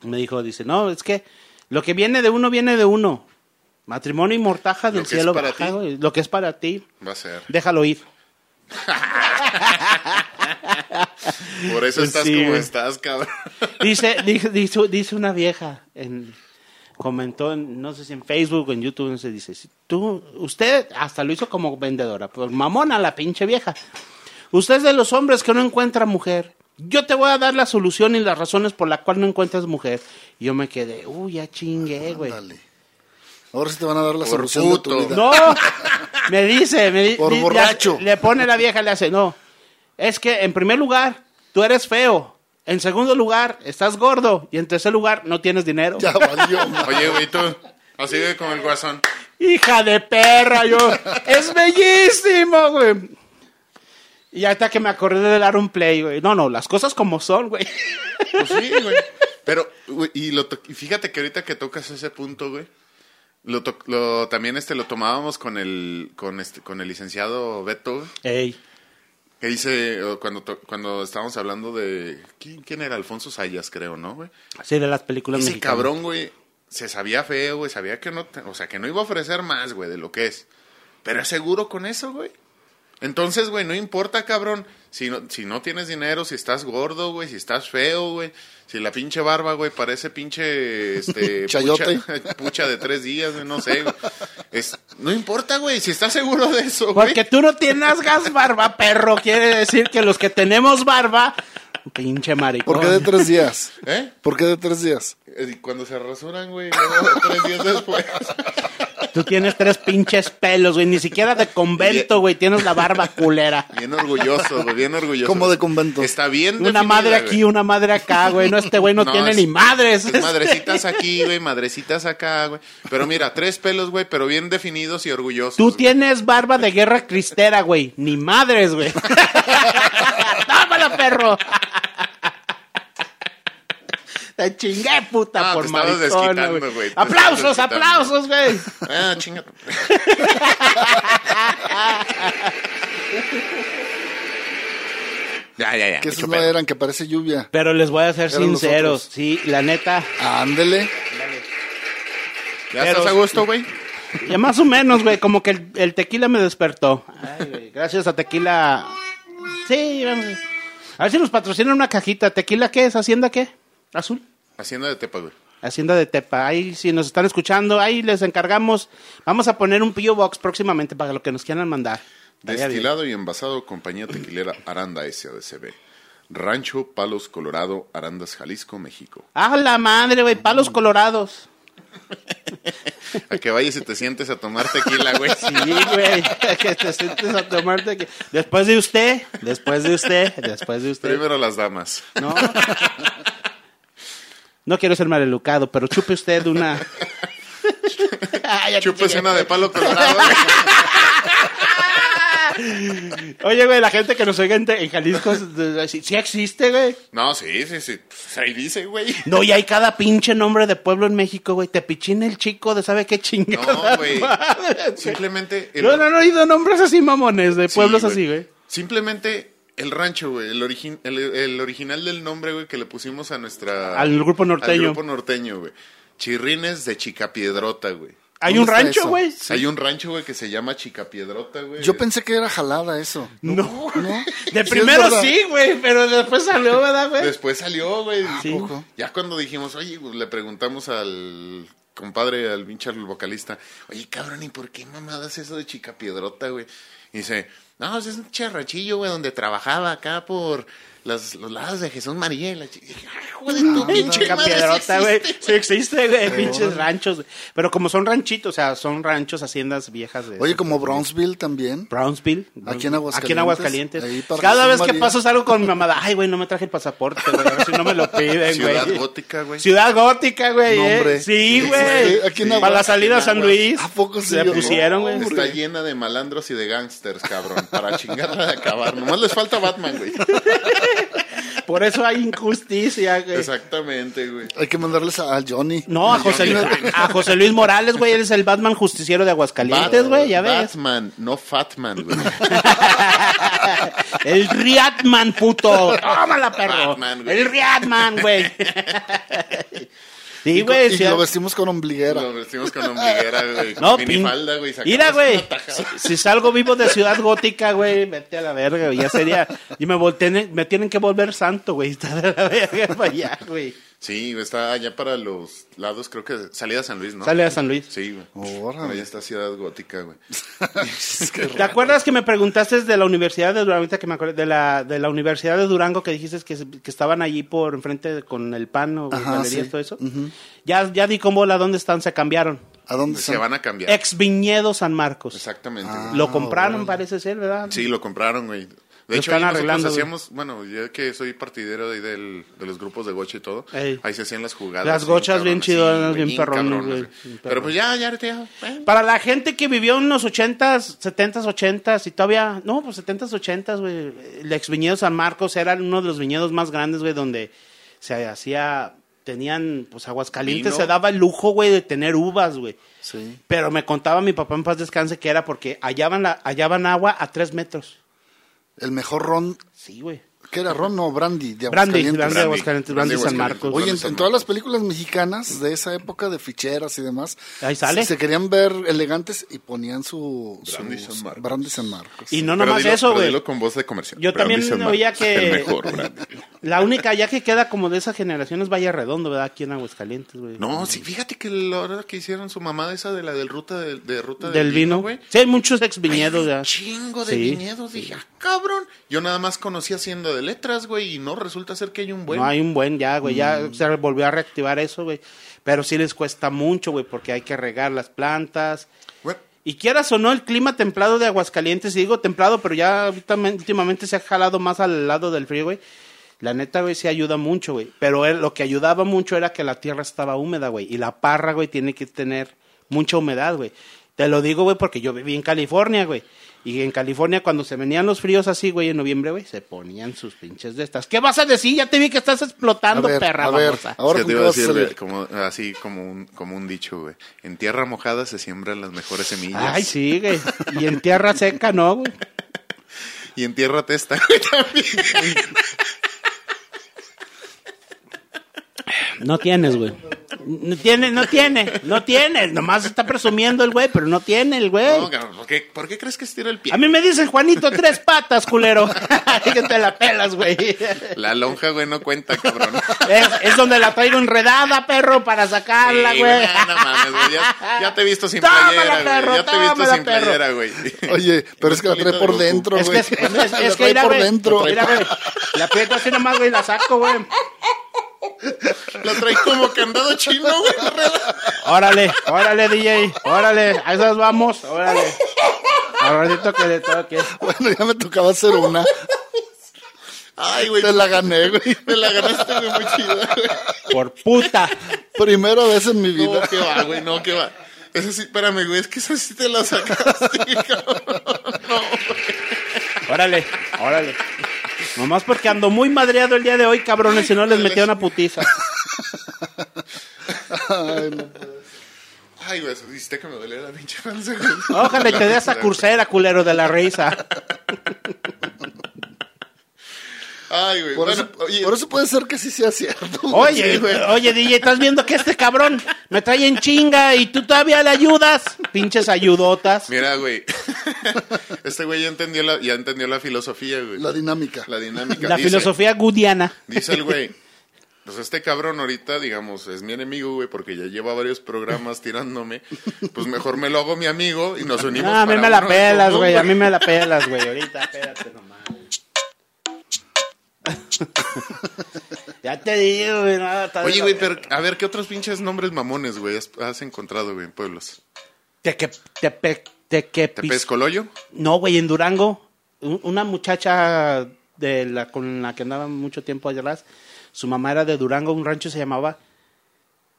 me dijo, dice, no, es que lo que viene de uno, viene de uno. Matrimonio y mortaja del cielo para baja, ti. güey. Lo que es para ti, Va a ser. déjalo ir. Por eso estás sí, como güey. estás, cabrón. Dice, dice, dice, dice una vieja, en, comentó, en, no sé si en Facebook o en YouTube, no sé, dice, si tú, usted hasta lo hizo como vendedora, pues mamona la pinche vieja. Usted es de los hombres que no encuentra mujer. Yo te voy a dar la solución y las razones por las cuales no encuentras mujer. Y yo me quedé, uy, ya chingué, güey. Dale. Ahora sí te van a dar la Por solución de tu puto. vida. No, me dice, me di- Por di- borracho. Le, le pone la vieja, le hace, no. Es que en primer lugar, tú eres feo. En segundo lugar, estás gordo. Y en tercer lugar, no tienes dinero. Ya valió. Oye, güey, tú. Así de como el guasón. Hija de perra, yo. es bellísimo, güey. Y hasta que me acordé de dar un play, güey. No, no, las cosas como son, güey. Pues sí, güey. Pero, güey, y, lo y fíjate que ahorita que tocas ese punto, güey. Lo, to- lo- también este lo tomábamos con el con este con el licenciado Beto, güey, Ey. que dice cuando cuando estábamos hablando de ¿quién, quién era Alfonso Sayas, creo, ¿no, güey? Así de las películas Ese mexicanas. cabrón, güey, se sabía feo, güey, sabía que no, o sea, que no iba a ofrecer más, güey, de lo que es. Pero es seguro con eso, güey. Entonces, güey, no importa, cabrón, si no, si no tienes dinero, si estás gordo, güey, si estás feo, güey, si la pinche barba, güey, parece pinche, este, Chayote. Pucha, pucha de tres días, güey, no sé, güey. Es, no importa, güey, si estás seguro de eso, güey. Porque tú no tienes gas barba, perro. Quiere decir que los que tenemos barba, pinche maricón. ¿Por qué de tres días? ¿Eh? ¿Por qué de tres días? Eh, Cuando se rasuran, güey, tres días después. Tú tienes tres pinches pelos, güey. Ni siquiera de convento, güey. Tienes la barba culera. Bien orgulloso, güey, bien orgulloso. Como de convento. Está bien Una definida, madre güey. aquí, una madre acá, güey. No, este güey no, No, tiene es- ni madres. Es madrecitas aquí, güey, madrecitas acá, güey. Pero mira, tres pelos, güey, pero bien definidos y orgullosos. Tú güey. tienes barba de guerra cristera, güey. Ni madres, güey. ¡Tómala, perro! Te chingué, puta, Ah, por maricona, desquitando, güey. güey. Te ¡Aplausos, aplausos, güey! Ah, chinga. ya, ya, ya. Que esos no pedo. eran, que parece lluvia. Pero les voy a ser Eran sinceros. Sí, la neta, Ándele. ¿Ya pero- estás a gusto, güey? ya más o menos, güey. Como que el, el tequila me despertó. Ay, güey, gracias a tequila... Sí, vamos. A ver si nos patrocinan una cajita. ¿Tequila qué es? ¿Hacienda qué? ¿Azul? Hacienda de Tepa, güey. Hacienda de Tepa. Ahí, si nos están escuchando, ahí les encargamos. Vamos a poner un P.O. Box próximamente para lo que nos quieran mandar. Destilado y envasado, compañía tequilera Aranda SADCB. Rancho Palos Colorado, Arandas, Jalisco, México. ¡Ah, la madre, güey! Palos colorados. A que vayas y te sientes a tomar tequila, güey. Sí, güey. que te sientes a tomarte. que- Después de usted, después de usted, después de usted. Primero las damas. No. No quiero ser maleducado, pero chupe usted una. Chingué. una de palo colorado. Oye, güey, la gente que nos oiga en, en Jalisco, sí, sí existe, güey. No, sí, sí, sí. Pues ahí dice, güey. No, y hay cada pinche nombre de pueblo en México, güey. Te pichín el chico de sabe qué chingada. No, güey. Simplemente. el- No, no, no, he oído nombres así mamones de Sí, pueblos así, güey. Simplemente el rancho, güey. El, origin- el, el original del nombre, güey, que le pusimos a nuestra. Al grupo norteño. Al grupo norteño, güey. Chirrines de Chicapiedrota, güey. Hay ¿Dónde un rancho, güey. Hay un rancho, güey, que se llama Chicapiedrota, güey. Yo pensé que era jalada eso. No. ¿No? De Sí, primero sí, güey, pero después salió, ¿verdad, güey? Después salió, güey. Sí. poco? Ya cuando dijimos, oye, pues, le preguntamos al compadre, al pinche al vocalista, oye, cabrón, ¿y por qué mamadas eso de Chica Piedrota, güey? Y dice, no, es un charrachillo, güey, donde trabajaba acá por las, los lados de Jesús María. Y la chi- dije, ay, hijo de tu pinche Chica piedrota, güey. existe, Sí existe, güey. Pinches ranchos. güey. Pero como son ranchitos, o sea, son ranchos, haciendas viejas. De Oye, como Brownsville también. Brownsville. Aquí en Aguascalientes. Aquí en Aguascalientes. Cada Jesús vez que María. paso salgo con mi mamá. Ay, güey, no me traje el pasaporte, güey. A ver si no me lo piden, Ciudad güey. gótica, güey. Ciudad gótica, güey. Eh. hombre. Sí, güey. aquí en Para la salida a San. Luis. ¿A poco? Se pusieron, güey. Está llena de malandros y de gángsters, cabrón, para chingarla de acabar. Nomás les falta Batman, güey. Por eso hay injusticia, güey. Exactamente, güey. Hay que mandarles a, a Johnny. No, a José, Luis, a José Luis Morales, güey. Él es el Batman justiciero de Aguascalientes, Bat- güey. Ya ves. Batman, no Fatman, güey. El Riatman, puto. Tómala, perro. Batman, güey. el Riatman, güey. Sí, Y, güey. lo vestimos con ombliguera. Lo vestimos con ombliguera, güey. No, minifalda, güey. Mira, güey. si salgo vivo de Ciudad Gótica, güey, vete a la verga, güey. Ya sería. Y me, volteen- me tienen que volver santo, güey. Está de la verga para allá, güey. Sí, está allá para los lados, creo que salida a San Luis, ¿no? Sale a San Luis. Sí, güey. Órale. Allá está Ciudad Gótica, güey. ¿Te acuerdas que me preguntaste de la Universidad de Durango, ahorita que me acuerdo, de la, de la Universidad de Durango que dijiste que, que estaban allí por enfrente con el pan o Ajá, galerías, sí. todo eso? ya, ya di con bola dónde están, se cambiaron. ¿A dónde Se van a cambiar. Ex Viñedo San Marcos. Exactamente, Ah. Lo compraron, órale. parece ser, ¿verdad? Sí, lo compraron, güey. De hecho, están ahí nosotros hacíamos, bueno, yo que soy partidero de, ahí del, de los grupos de gocha y todo, Ey. ahí se hacían las jugadas. Las gochas bien chidonas, bien bien Pero pues ya, ya, ya. eh. Para la gente que vivió en los 80s, 70s, 80s y todavía, no, pues 70s, 80s, güey. El ex viñedo San Marcos era uno de los viñedos más grandes, güey, donde se hacía, tenían, pues Aguascalientes Vino. se daba el lujo, güey, de tener uvas, güey. Sí. Pero me contaba mi papá en paz descanse que era porque hallaban, la, hallaban agua a tres metros. El mejor ron. Sí, güey. ¿Qué era ron? No, brandy. De Brandy, Aguascalientes. Brandy de Aguascalientes, Brandy Brandy San. Marcos. Oye, en, Brandy todas las películas mexicanas de esa época de ficheras y demás, Ahí sale. Se, se querían ver elegantes y ponían su, su Brandy San Marcos. Brandy San Marcos. Y no Pero nomás dilo- eso, güey. con voz de comercial. Yo Brandy también San oía que El mejor, Brandy. la única ya que queda como de esa generación es Valle Redondo, ¿verdad? Aquí en Aguascalientes, güey. No, sí, fíjate que la hora que hicieron su mamada esa de la del ruta de, de ruta del vino, güey. Sí, hay muchos ex viñedos ya. un chingo de Sí. viñedos. Dije, ah, cabrón. Yo nada más conocí haciendo de letras, güey, y no resulta ser que hay un buen. No hay un buen ya, güey. Mm. Ya se volvió a reactivar eso, güey. Pero sí les cuesta mucho, güey, porque hay que regar las plantas. Güey, Y quieras o no, el clima templado de Aguascalientes, y digo templado, pero ya últimamente se ha jalado más al lado del frío, güey. La neta, güey, sí ayuda mucho, güey. Pero él- lo que ayudaba mucho era que la tierra estaba húmeda, güey. Y la parra, güey, tiene que tener mucha humedad, güey. Te lo digo, güey, porque yo viví en California, güey. Y en California, cuando se venían los fríos así, güey, en noviembre, güey, se ponían sus pinches de estas. ¿Qué vas a decir? Ya te vi que estás explotando, A ver, perra a ver, babosa. ahora es con que te iba a decir, salir. como, así como un, como un dicho, güey. En tierra mojada se siembran las mejores semillas. Ay, sí, güey. Y en tierra seca, ¿no, güey? Y en tierra testa, güey, también. No tienes, güey. No tiene, no tiene, no tiene. Nomás está presumiendo el güey, pero no tiene el güey. No, cabrón, ¿por qué, por qué crees que estira el pie? A mí me dicen Juanito tres patas, culero. que te la pelas, güey. La lonja, güey, no cuenta, cabrón. Es, es donde la traigo enredada, perro, para sacarla, Sí, güey. No mames, güey. Ya, ya te he visto sin Tómala, playera, güey. perro, Ya te he visto tómala, sin perro. playera, güey. Oye, pero es que la trae por dentro, Es güey. que, es, es- es La que trae mira, por güey. dentro. Mira, güey. La aprieto así nomás, güey, la saco, güey. La trae como candado chino, güey. Órale, órale, DJ. Órale, a esas vamos, órale. Ahorita que le toque. Bueno, ya me tocaba hacer una. Ay, güey. Te la gané, güey. Me la ganaste, güey, muy chida, güey. Por puta. Primera vez en mi No, vida. que va, güey, no, que va. Esa sí, espérame, güey, es que esa sí te la sacaste, cabrón. No, Órale, órale. Nomás porque ando muy madreado el día de hoy, cabrones, si no les metía una putiza. Ay, no. Ay, güey, viste que me duele la pinche panza. Ojalá te dé esa cursera, culero, de la risa. Ay, güey. Por, bueno, eso, oye, por eso puede ser que sí sea cierto. Oye, Sí, güey. oye, DJ, ¿estás viendo que este cabrón me trae en chinga y tú todavía le ayudas? Pinches ayudotas. Mira, güey. Este güey ya entendió la, ya entendió la filosofía, güey. La dinámica. La dinámica. La Dice- filosofía gudiana. Dice el güey. Pues este cabrón ahorita, digamos, es mi enemigo, güey, porque ya lleva varios programas tirándome. Pues mejor me lo hago mi amigo y nos unimos. No, a mí para me la pelas, güey. A mí me la pelas, güey. Ahorita, espérate nomás. ya te digo, güey. nada, Oye, güey, pero a ver, ¿qué otros pinches nombres mamones, güey, has, has encontrado, güey, en pueblos? Teque, tepe, teque, ¿Te pis- pescoloyo? No, güey, en Durango, un- una muchacha de la con la que andaba mucho tiempo allá atrás, su mamá era de Durango, un rancho se llamaba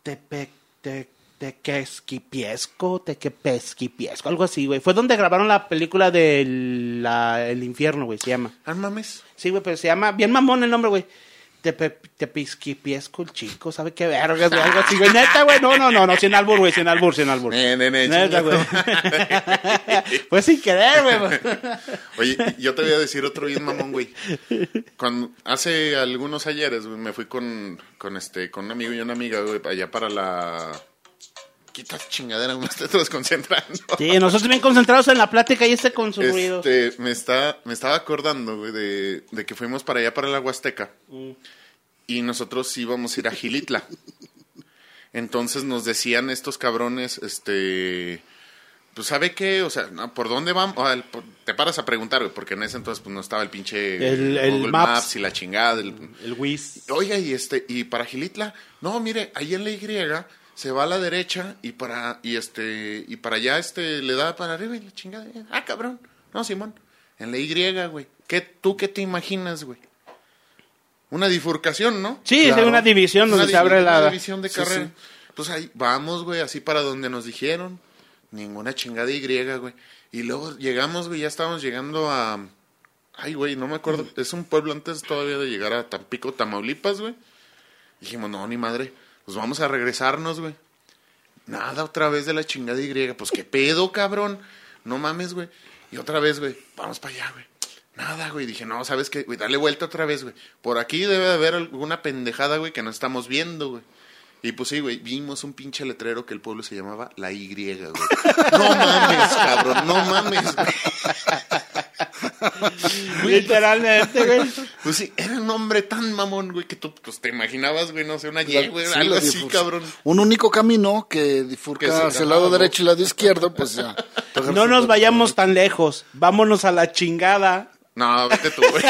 Tepe, te, Tequesquipiesco, Tequepesquipiesco, algo así, güey. Fue donde grabaron la película de la, El Infierno, güey, se llama. Ah, mames. Sí, güey, pero se llama, bien mamón el nombre, güey. Tepisquipiesco, el chico, ¿sabe qué vergas, güey? Algo así, güey. Neta, güey, no, no, no, no, sin albur, güey, sin albur, sin albur. Ne, ne, ne, Neta, güey. Fue sin querer, güey. Oye, yo te voy a decir otro bien mamón, güey. Cuando, hace algunos ayeres, güey, me fui con, con este, con un amigo y una amiga, güey, allá para la... Quita chingadera, me estoy desconcentrando. Sí, nosotros bien concentrados en la plática y este con su ruido. Este, me, está, me estaba acordando, güey, de, de que fuimos para allá, para la Huasteca. Mm. Y nosotros íbamos a ir a Gilitla. Entonces nos decían estos cabrones, este... Pues, ¿sabe qué? O sea, no, ¿por dónde vamos? O, por- te paras a preguntar, güey, porque en ese entonces pues no estaba el pinche El- el Google Maps. Maps. y la chingada. el- El Wiz. Oiga, y este, y para Gilitla, no, mire, ahí en la Y se va a la derecha y para, y este, y para allá este le da para arriba y la chingada. Ah, cabrón. No, Simón. En la Y, güey. ¿Qué, ¿Tú qué te imaginas, güey? Una bifurcación, ¿no? Sí, Claro. es una división donde Una se abre divi- una la... división de Sí, carrera. sí. Pues ahí vamos, güey, así para donde nos dijeron. Ninguna chingada Y, güey. Y luego llegamos, güey, ya estábamos llegando a... Ay, güey, no me acuerdo. Es un pueblo antes todavía de llegar a Tampico, Tamaulipas, güey. Dijimos, no, ni madre. Pues vamos a regresarnos, güey. Nada, otra vez de la chingada Y. Pues qué pedo, cabrón. No mames, güey. Y otra vez, güey. Vamos para allá, güey. Nada, güey. Dije, no, ¿sabes qué? Güey, dale vuelta otra vez, güey. Por aquí debe de haber alguna pendejada, güey, que no estamos viendo, güey. Y pues sí, güey, vimos un pinche letrero que el pueblo se llamaba La Y, güey. No mames, cabrón, no mames, güey. Literalmente, güey. Pues sí, era un nombre tan mamón, güey, que tú pues, te imaginabas, güey, no sé, una Y, La- güey, sí, algo así, difus- cabrón. Un único camino que bifurca hacia el lado derecho y el lado izquierdo, pues ya. No nos vayamos tan lejos. Vámonos a la chingada. No, vete tú, güey.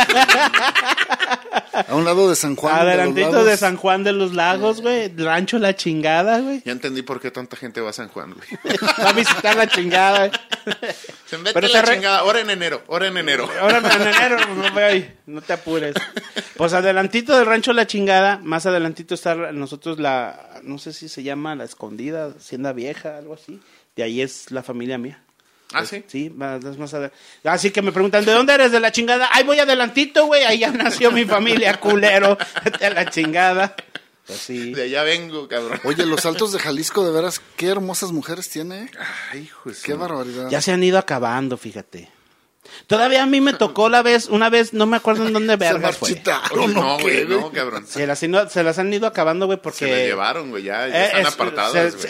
A un lado de San Juan. de los Adelantito Lagos. de San Juan de los Lagos, güey. Rancho la chingada, güey. Ya entendí por qué tanta gente va a San Juan, güey. Va a visitar la chingada, güey. Se mete Pero la re- chingada, ahora en enero, ahora en enero. Ahora en enero, no, güey, no te apures. Pues adelantito del rancho La Chingada, más adelantito está nosotros la, no sé si se llama La Escondida, Hacienda Vieja, algo así. De ahí es la familia mía. Ah, sí. Sí, más, más adel- Así que me preguntan, ¿de dónde eres? De la chingada. Ay, voy adelantito, güey. Ahí ya nació mi familia, culero. A la chingada. Pues sí. De allá vengo, cabrón. Oye, los altos de Jalisco, de veras, qué hermosas mujeres tiene. ¿eh? Ay, hijo de Qué barbaridad. Ya se han ido acabando, fíjate. Todavía a mí me tocó la vez, una vez, no me acuerdo en dónde Se vergas fue. marchitaron, Oye, ¿no? no, ¿Qué, güey, no, cabrón. Se las, han ido- se las han ido acabando, güey, porque... Se la llevaron, güey, ya, ya Eh, están es- apartadas, güey.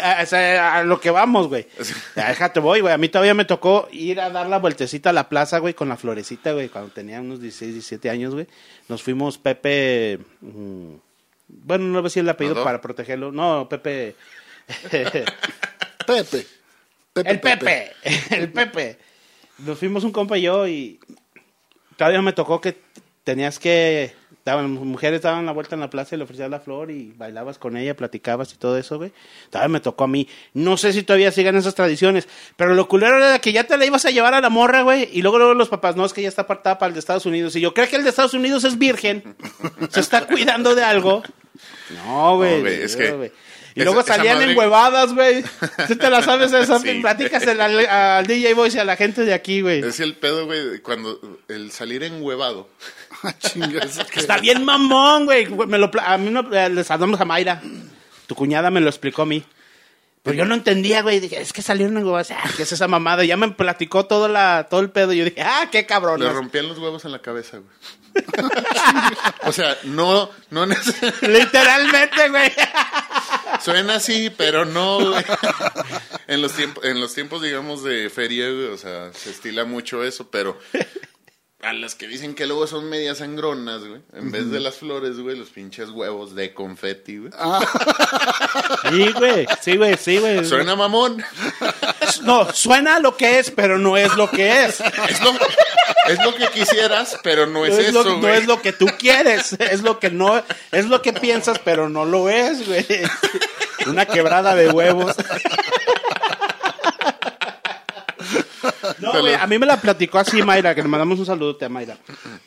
a, a lo que vamos, güey. Déjate, voy, güey. A mí todavía me tocó ir a dar la vueltecita a la plaza, güey, con la florecita, güey, cuando tenía unos 16, 17 años, güey. Nos fuimos Pepe. mm, bueno, no voy a decir el apellido ¿Rodó? para protegerlo. No, Pepe. Pepe. Pepe. el Pepe. El Pepe. Nos fuimos un compa y yo y todavía me tocó que tenías que. Daban, mujeres daban la vuelta en la plaza y le ofrecías la flor y bailabas con ella, platicabas y todo eso, güey. Todavía me tocó a mí. No sé si todavía sigan esas tradiciones, pero lo culero era que ya te la ibas a llevar a la morra, güey, y luego, luego los papás, no, es que ya está apartada para el de Estados Unidos. Y yo creo que el de Estados Unidos es virgen, se está cuidando de algo. No, güey. No, güey, es que güey. Y esa- luego esa salían madre- enhuevadas, güey. ¿Sí te la sabes esa? Sí. Platícasela al, al DJ Boys y a la gente de aquí, güey. Es el pedo, güey, cuando el salir. Ah, chinga, ¿eso qué? Está bien mamón, güey. Me lo, a mí no, eh, les hablamos a Mayra. Tu cuñada me lo explicó a mí. Pero yo no entendía, güey. Dije, es que salieron enhuevadas. Ah, ¿qué es esa mamada? Ya me platicó todo, la, todo el pedo. Y yo dije, ah, qué cabrón. Le rompían los huevos en la cabeza, güey. O sea, no, no Literalmente, güey. suena así, pero no, güey. En los tiempos, en los tiempos, digamos, de feria, güey, o sea, se estila mucho eso, pero a las que dicen que luego son medias sangronas, güey, en vez de las flores, güey, los pinches huevos de confeti, güey. Sí, güey. Sí, güey. Sí, güey. Suena mamón. No, suena lo que es, pero no es lo que es. Es lo, es lo que quisieras, pero no es, No es, lo, eso, no güey. es lo que tú quieres, es lo que no, es lo que piensas, pero no lo es, güey. Una quebrada de huevos. No, güey, a mí me la platicó así Mayra, que le mandamos un saludote a Mayra.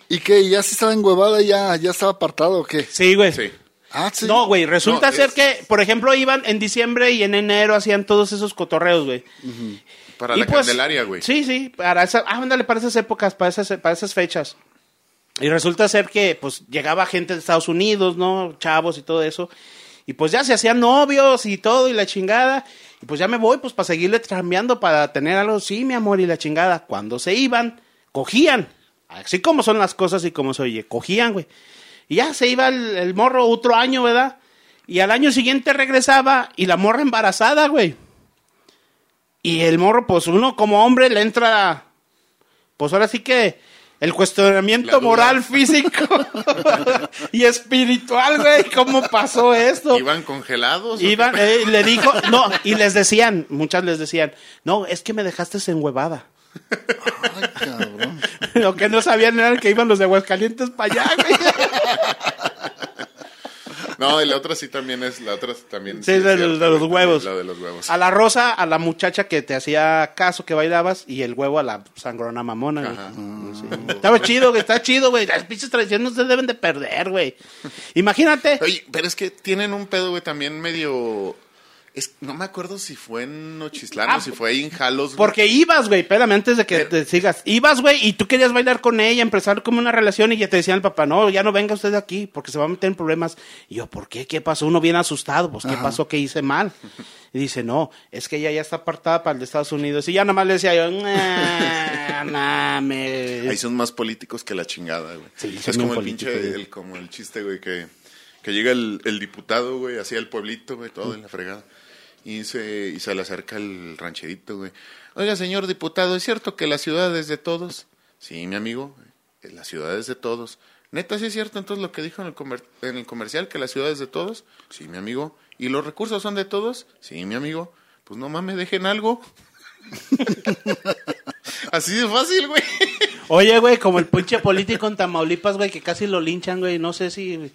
¿Y qué? ¿Ya se estaba enhuevada? ¿Ya, ya estaba apartado o qué? Sí, güey. Sí. Ah, sí. No, güey, resulta No, ser es- que, por ejemplo, iban en diciembre y en enero hacían todos esos cotorreos, güey. Para Y la pues, Candelaria, güey. Sí, sí, para esa, ah, ándale, para esas épocas, para esas, para esas fechas. Y resulta ser que, pues, llegaba gente de Estados Unidos, ¿no? Chavos y todo eso. Y pues ya se hacían novios y todo y la chingada. Y pues ya me voy, pues, para seguirle trambeando, para tener algo, sí, mi amor, y la chingada. Cuando se iban, cogían. Así como son las cosas y como se oye, cogían, güey. Y ya se iba el, el morro otro año, ¿verdad? Y al año siguiente regresaba y la morra embarazada, güey. Y el morro, pues uno como hombre le entra, pues ahora sí que el cuestionamiento moral, físico y espiritual, güey, ¿cómo pasó esto? ¿Iban congelados? Iban, eh, le dijo, no, y les decían, muchas les decían, no, es que me dejaste en huevada. Ay, cabrón. Lo que no sabían era que iban los de Aguascalientes para allá, güey. No, y la otra sí también es, la otra también. Sí, es de, cierto, de los huevos. La de los huevos. A la rosa, a la muchacha que te hacía caso, que bailabas, y el huevo a la sangrona mamona. Sí. Estaba chido, güey, está chido, güey. Las pinches tradiciones no se deben de perder, güey. Imagínate. Oye, pero es que tienen un pedo, güey, también medio... Es, no me acuerdo si fue en Nochislán Ah, o si fue ahí en Jalos. güey. Porque ibas, güey, espérame, antes de que te sigas. Ibas, güey, y tú querías bailar con ella, empezar como una relación, y ya te decían el papá, no, ya no venga usted de aquí, porque se va a meter en problemas. Y yo, ¿por qué? ¿Qué pasó? Uno bien asustado, pues, ¿qué pasó? ¿Qué hice mal? Y dice, no, es que ella ya está apartada para el de Estados Unidos. Y ya nomás le decía yo, nah, nah, me... Ahí son más políticos que la chingada, güey. Sí, es como el pinche, el, como el chiste, güey, que, que llega el, el diputado, güey, así al pueblito, güey, todo en la fregada. Y se, y se le acerca el rancherito, güey. Oiga, señor diputado, ¿es cierto que la ciudad es de todos? Sí, mi amigo, eh, la ciudad es de todos. Neta, sí es cierto entonces lo que dijo en el, en el comercial, que la ciudad es de todos. Sí, mi amigo. ¿Y los recursos son de todos? Sí, mi amigo. Pues no mames, dejen algo. Así de fácil, güey. Oye, güey, como el pinche político en Tamaulipas, güey, que casi lo linchan, güey, no sé si...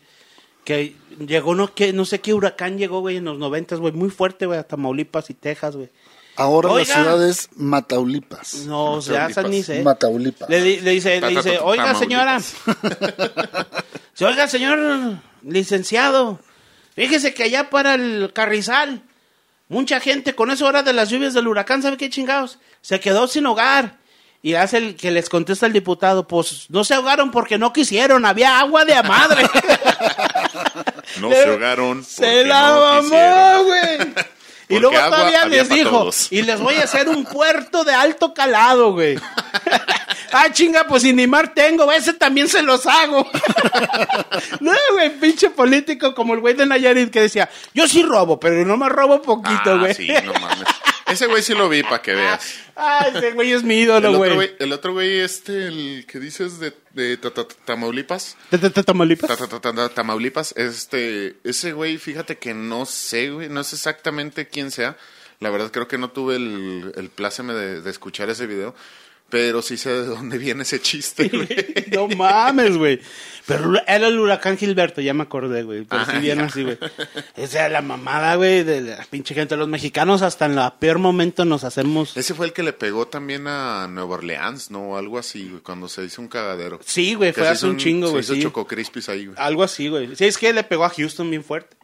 Que llegó, no, que, no sé qué huracán llegó, güey, en los noventas, güey, muy fuerte, güey, a Tamaulipas y Texas, güey. Ahora Oiga. la ciudad es Mataulipas. No, o sea, Tamaulipas. ni sé. Mataulipas. Le, le dice, le dice, oiga señora, oiga señor licenciado, fíjese que allá para el Carrizal, mucha gente con eso hora de las lluvias del huracán, ¿sabe qué chingados? Se quedó sin hogar. Y hace el que les contesta el diputado, pues no se ahogaron porque no quisieron, había agua de a madre. No se ahogaron. Se la no mamó, quisieron. güey. Y luego todavía les dijo, todos. y les voy a hacer un puerto de alto calado, güey. Ah, chinga, pues si ni mar tengo, ese también se los hago. no, güey, pinche político como el güey de Nayarit que decía, yo sí robo, pero no me robo poquito, Ah, güey. sí, no mames. Ese güey sí lo vi para que veas. ah, ese güey es mi ídolo, güey. el otro güey, este, el que dices de, de Ta- Ta- Tamaulipas. ¿De- Tamaulipas? Ta- ta- ta- ta- Tamaulipas, este, ese güey, fíjate que no sé, güey, no sé exactamente quién sea. La verdad creo que no tuve el, el pláceme de, de escuchar ese video, pero sí sé de dónde viene ese chiste, güey. No mames, güey. Pero era el huracán Gilberto, ya me acordé, güey. Pero sí Ah, viene ya. así, güey. Esa es la mamada, güey, de la pinche gente. Los mexicanos hasta en la peor momento nos hacemos... Ese fue el que le pegó también a Nueva Orleans, ¿no? Algo así, güey, cuando se hizo un cagadero. Sí, güey, fue hace un chingo, güey, Se hizo sí. Choco Crispis ahí, güey. Algo así, güey. Sí, es que le pegó a Houston bien fuerte.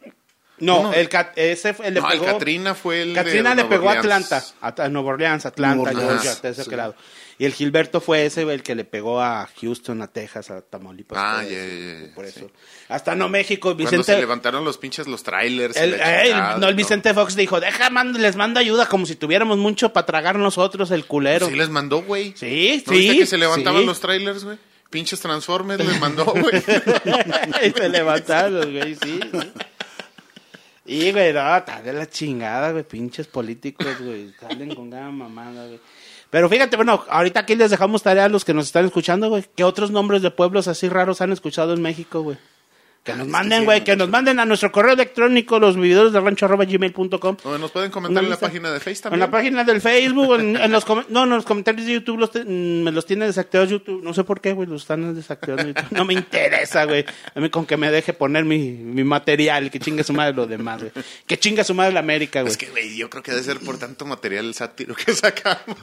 No, No. el Cat- ese fue, le No, el pegó... Katrina fue el de Katrina le Nueva pegó a. Atlanta, a, Nueva Orleans, Atlanta, Nueva Georgia, Orleans, hasta ese sí. lado. Y el Gilberto fue ese, el que le pegó a Houston, a Texas, a Tamaulipas. Ah, eso, ya, ya, Por sí. eso. Hasta no México, Cuando Vicente... se levantaron los pinches los trailers. El, eh, chingada, no, el ¿no? Vicente Fox dijo, deja, mando- les mando ayuda como si tuviéramos mucho para tragar nosotros el culero. Sí les mandó, güey. Sí, ¿No sí, viste que se levantaban sí. los trailers, güey? Pinches Transformers les mandó, güey. y se levantaron güey, sí. Y, güey, no, está de la chingada, güey, pinches políticos, güey, salen con cada mamada, güey. Pero fíjate, bueno, ahorita aquí les dejamos tarea a los que nos están escuchando, güey. ¿Qué otros nombres de pueblos así raros han escuchado en México, güey? Que nos manden, güey, que nos manden a nuestro correo electrónico, los vividores de rancho arroba gmail.com. O nos pueden comentar en la lista. página de Facebook En también. la página del Facebook, en, en los no, en los comentarios de YouTube los te- mm, me los tiene desactivados YouTube. No sé por qué, güey, los están desactivando YouTube. No me interesa, güey. A mí con que me deje poner mi, mi material, que chingue su madre lo demás, güey. Que chingue su madre la América, güey. Es que, güey, yo creo que debe ser por tanto material sátiro que sacamos.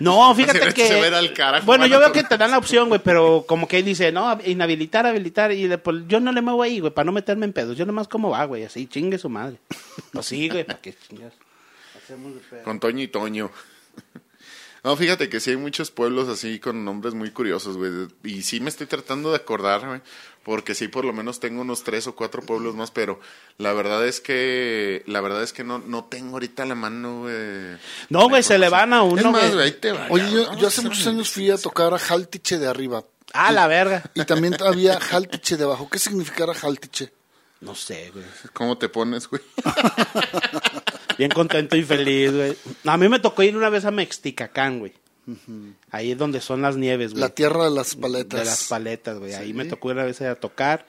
No, fíjate Así, que. se verá al carajo, bueno, yo veo que te dan la opción, güey, pero como que dice, no, inhabilitar, habilitar, y de- pues, yo no le muevo ahí, güey, para no meterme en pedos. Yo nomás como va, güey, así, chingue su madre. Pues sí, güey, para que chingas. Hacemos de pedo. Con Toño y Toño. No, fíjate que sí hay muchos pueblos así con nombres muy curiosos, güey. Y sí me estoy tratando de acordar, güey. Porque sí, por lo menos tengo unos tres o cuatro pueblos más, pero la verdad es que, la verdad es que no, no tengo ahorita la mano, güey. No, güey, se le van a uno, Es más, güey. ahí te va. Oye, yo, yo hace muchos años fui a tocar a Jaltiche de arriba. Ah, la verga. Y también había Jaltiche de abajo. ¿Qué significará Jaltiche? No sé, güey. ¿Cómo te pones, güey? Bien contento y feliz, güey. A mí me tocó ir una vez a Mexticacán, güey. Ahí es donde son las nieves, güey. La tierra de las paletas. De las paletas, güey. Ahí me tocó una vez ir a tocar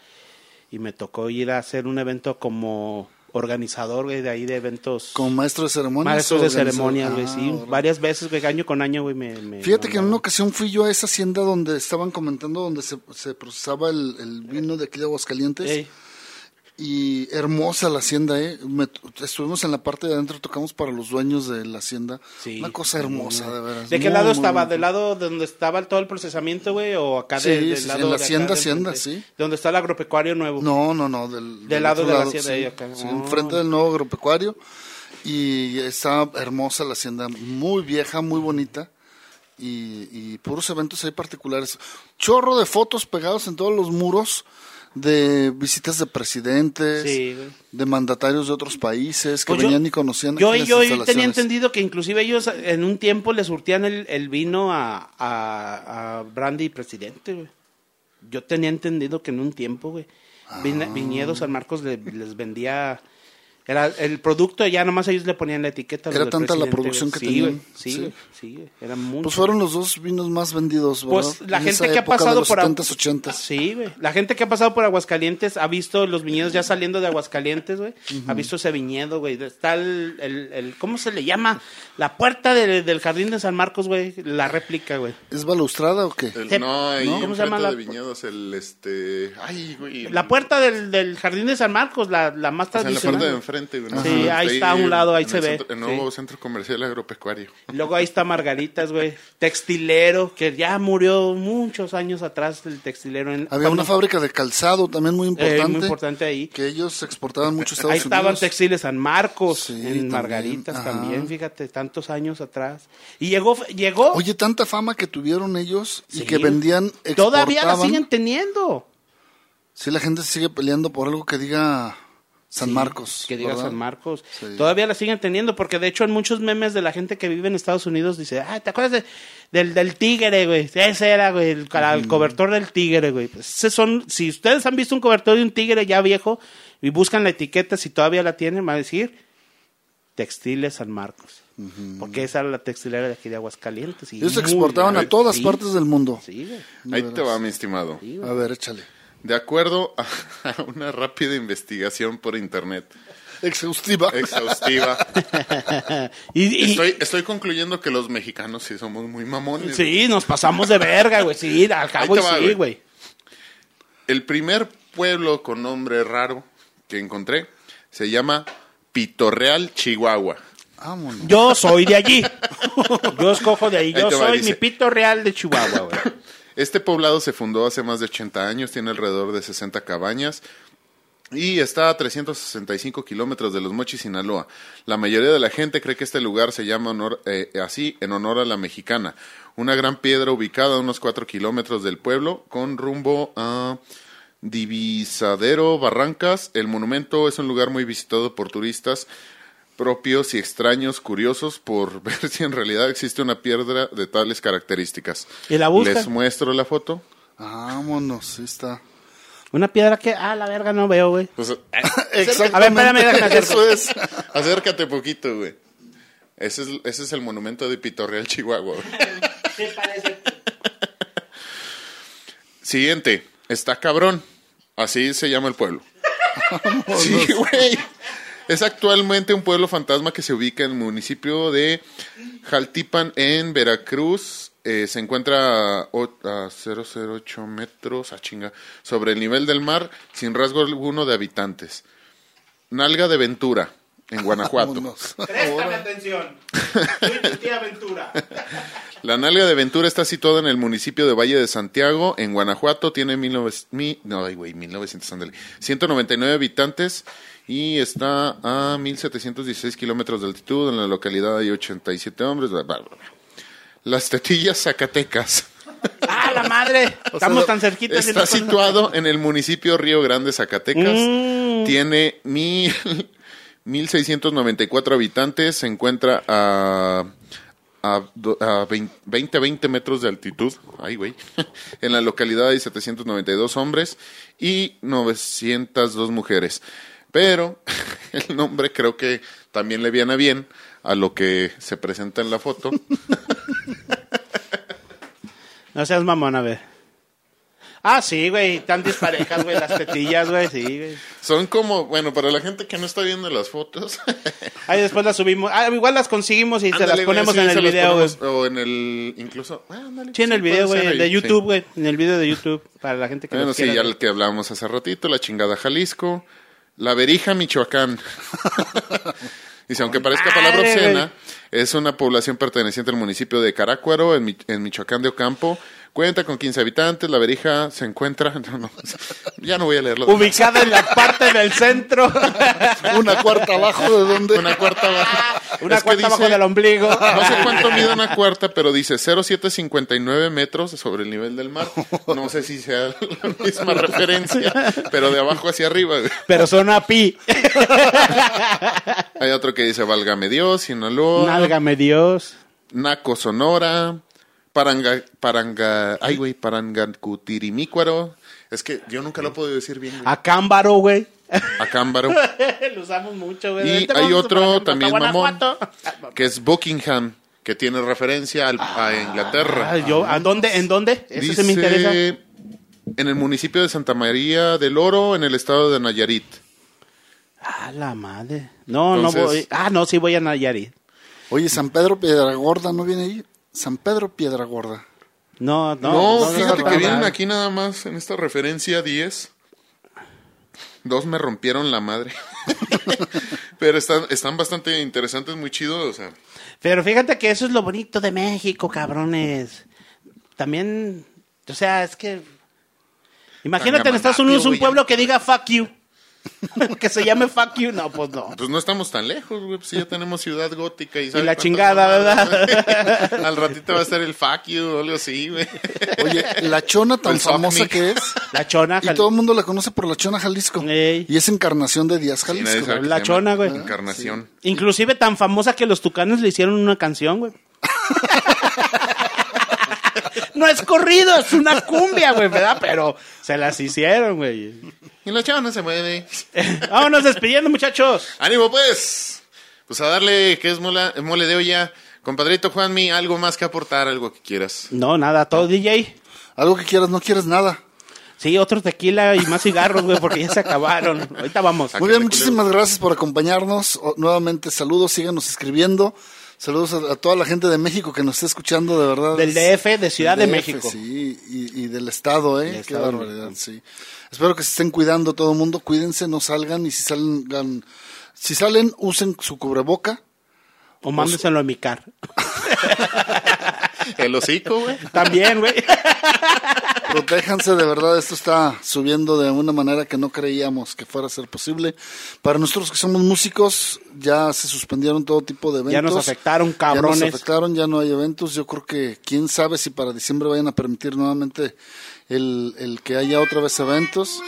y me tocó ir a hacer un evento como organizador, güey, de ahí de eventos. Como maestro de ceremonias. Maestros de ceremonias, güey, Ah, sí. órale. Varias veces, güey, año con año, güey, me, me Fíjate que en una ocasión fui yo a esa hacienda donde estaban comentando donde se, se procesaba el, el vino de aquí de Aguascalientes. Ey. Y hermosa la hacienda, ¿eh? Me- estuvimos en la parte de adentro, tocamos para los dueños de la hacienda. Sí. Una cosa hermosa, de veras. ¿De qué Muy, lado muy estaba? ¿Del lado de donde estaba todo el procesamiento, güey? ¿O acá Sí, de- del sí, lado en la de hacienda, de hacienda, sí. Donde está el agropecuario nuevo. No, no, no, del, Del lado otro de la hacienda sí, de acá. sí, Oh. enfrente del nuevo agropecuario. Y está hermosa la hacienda, muy vieja, muy bonita. Y, y puros eventos ahí particulares. Chorro de fotos pegados en todos los muros de visitas de presidentes, Sí, de mandatarios de otros países que Pues yo- venían y conocían Yo, las yo tenía entendido que inclusive ellos en un tiempo le surtían el, el vino a, a, a Brandy Presidente, güey. Yo tenía entendido que en un tiempo, güey, Ah. Viñedo San Marcos le- les vendía... Era el producto, ya nomás ellos le ponían la etiqueta. Era tanta la producción que sí, tenían, sí, sí. sí, era mucho. Pues fueron los dos vinos más vendidos, ¿verdad? Pues la En gente esa que ha pasado por 70s, 80s. Sí, güey. La gente que ha pasado por Aguascalientes ha visto los viñedos ya saliendo de Aguascalientes, güey. Ha visto ese viñedo, güey. Está el, el, el- ¿cómo se le llama? La puerta de- del jardín de San Marcos, güey. La réplica, güey. ¿Es balustrada o qué? El- no, ahí ¿no? ¿Cómo se llama enfrente la- de Viñedos, el este. Ay, güey. La puerta del, del jardín de San Marcos, la, la más O sea, en la tradicional. de. Enfrente, güey. ¿no? Sí, ahí está a un lado, ahí se el ve, centro- el nuevo sí. centro comercial agropecuario. Luego ahí está Margaritas, güey. Textilero, que ya murió muchos años atrás el textilero. En, Había una fábrica de calzado también muy eh, importante. muy importante ahí. Que ellos exportaban mucho a Estados Ahí estaban Unidos. textiles San Marcos, Sí, en también, Margaritas ajá. también, fíjate, tantos años atrás. Y llegó, llegó, Oye, tanta fama que tuvieron ellos y Sí. que vendían, todavía la exportaban. siguen teniendo. Sí, la gente se sigue peleando por algo que diga San Sí, Marcos. Que diga ¿verdad? San Marcos. Sí. Todavía la siguen teniendo, porque de hecho en muchos memes de la gente que vive en Estados Unidos dice, ah, ¿te acuerdas de- del, del tigre, güey? Ese era, güey, el, el cobertor del tigre, güey. Pues ese son, si ustedes han visto un cobertor de un tigre ya viejo y buscan la etiqueta, si todavía la tienen, va a decir Textiles San Marcos. Porque esa era la textilera de aquí de Aguascalientes. y Ellos exportaban a todas Sí, partes del mundo. Sí, güey. Ahí te va, mi estimado. A ver, échale. De acuerdo a a una rápida investigación por internet, Exhaustiva. exhaustiva, Y- y- estoy, estoy concluyendo que los mexicanos sí somos muy mamones. Sí, nos pasamos de verga, güey. Sí, al cabo y va, sí, güey. güey. El primer pueblo con nombre raro que encontré se llama Pitorreal, Chihuahua. Vámonos. Yo soy de allí. Yo escojo de ahí. Ahí Yo va, soy dice. mi pito real de Chihuahua, güey. Este poblado se fundó hace más de 80 años, tiene alrededor de 60 cabañas y está a 365 kilómetros de Los Mochis, Sinaloa. La mayoría de la gente cree que este lugar se llama eh, así en honor a la mexicana. Una gran piedra ubicada a unos 4 kilómetros del pueblo con rumbo a Divisadero Barrancas. El monumento es un lugar muy visitado por turistas propios y extraños, curiosos por ver si en realidad existe una piedra de tales características. ¿Y la buscan? Les muestro la foto. Vámonos, ahí está. Una piedra que, ah, la verga, no veo, güey. Pues, Exactamente. A ver, espérame, déjame. Eso es. acércate poquito, güey. Ese es, ese es el monumento de Pitorreal, Chihuahua. güey. Sí, parece. Siguiente, está cabrón. Así se llama el pueblo. Sí, güey. Es actualmente un pueblo fantasma que se ubica en el municipio de Jaltipan, en Veracruz. Eh, se encuentra a, o- a 008 metros, a chinga, sobre el nivel del mar, sin rasgo alguno de habitantes. Nalga de Ventura, en Guanajuato. Préstame atención. Soy tu tía Aventura. La Nalga de Ventura está situada en el municipio de Valle de Santiago, en Guanajuato. Tiene 1900 mi- no, ay, güey, 1900, ándale, 199 habitantes y está a 1716 kilómetros de altitud. En la localidad hay 87 hombres. bla, bla, bla. Las Tetillas Zacatecas. Ah, la madre. Estamos tan cerquitas. Está situado en el municipio Río Grande, Zacatecas. Mm. Tiene mil, 1.694 habitantes. Se encuentra a, a, a 20, 20 20 metros de altitud. Ay, güey. En la localidad hay 792 hombres y 902 mujeres. Pero el nombre creo que también le viene bien a lo que se presenta en la foto. No seas mamón, a ver. Ah, sí, güey. Tan disparejas, güey. Las tetillas, güey. Sí, güey. Son como, bueno, para la gente que no está viendo las fotos. Ahí después las subimos. Ah, igual las conseguimos y Ándale, las güey, ponemos sí, en se el las video, güey. O en el, incluso, ah, ándale, Sí, en el video, güey. De. YouTube, güey. En el video de YouTube. Para la gente que Bueno, sí, quiera ya el que hablábamos hace ratito, la chingada Jalisco, la Berija, Michoacán. Dice, aunque parezca palabra obscena, es una población perteneciente al municipio de Carácuaro, en, en Michoacán de Ocampo. Cuenta con 15 habitantes, la Berija se encuentra... No, no, ya no voy a leerlo. Ubicada en la parte del centro. Una cuarta abajo de donde. Una cuarta abajo. Una Es cuarta abajo dice- del ombligo. No sé cuánto mide una cuarta, pero dice 0,759 metros sobre el nivel del mar. No sé si sea la misma referencia, pero de abajo hacia arriba. güey. Pero son a pi. Hay otro que dice Válgame Dios, Sinaloa, Nálgame Dios. Naco, Sonora, Paranga, Paranga, ay güey, Parangacutirimicuaro. Es que yo nunca lo puedo decir bien. güey. A Cámbaro, güey. Acámbaro. Lo usamos mucho, güey. Y hay otro también mamón, que es Buckingham, que tiene referencia al- a Inglaterra. Ah, yo, ¿A dónde? ¿En dónde? Eso Dice se me interesa. en el municipio de Santa María del Oro, en el estado de Nayarit. Ah, la madre. No, Entonces- no voy. Ah, no, sí voy a Nayarit. Oye, San Pedro Piedragorda, ¿no viene ahí? San Pedro Piedragorda. No, no. No, no, fíjate que vienen aquí nada más en esta referencia 10. Dos me rompieron la madre. Pero están, están bastante interesantes, muy chidos. O sea, Pero fíjate que eso es lo bonito de México, cabrones. También, o sea, es que... Imagínate en Estados Unidos un pueblo que diga fuck you. que se llame Fuck You. No, pues no. Pues no estamos tan lejos, güey. Pues sí, ya tenemos Ciudad Gótica. Y, Y ¿sabe la chingada, mamadas, ¿verdad? Al ratito va a estar el fuck you o algo así, güey. Oye, la chona tan El famosa que es. La chona. Y todo el mundo la conoce por la chona Jalisco. Ey. Y es encarnación de Díaz Jalisco. que La chona, güey. Encarnación. Inclusive tan famosa que los tucanes le hicieron una canción, güey. No es corrido, es una cumbia, güey, ¿verdad? Pero se las hicieron, güey. Y la chona se mueve. Vámonos despidiendo, muchachos. ¡Ánimo, pues! Pues a darle, que es mola- mole de olla. Compadrito Juanmi, algo más que aportar, algo que quieras. No, nada, todo DJ. Algo que quieras, no quieres nada. Sí, otro tequila y más cigarros, güey, porque ya se acabaron. Ahorita vamos. Ah, Muy bien, muchísimas gracias por acompañarnos. O- nuevamente, saludos, síganos escribiendo. Saludos a, a toda la gente de México que nos está escuchando, de verdad. Del DF, de Ciudad de México. Sí, y, y del Estado, ¿eh? Qué Estado barbaridad, sí. Espero que se estén cuidando todo el mundo. Cuídense, no salgan. Y si salgan, si salen, usen su cubreboca. O mándeselo a mi car. El hocico, güey. También, güey. Protéjanse, de verdad, esto está subiendo de una manera que no creíamos que fuera a ser posible. Para nosotros que somos músicos, ya se suspendieron todo tipo de eventos. Ya nos afectaron, Ya nos cabrones. afectaron, ya no hay eventos. Yo creo que quién sabe si para diciembre vayan a permitir nuevamente el, el que haya otra vez eventos.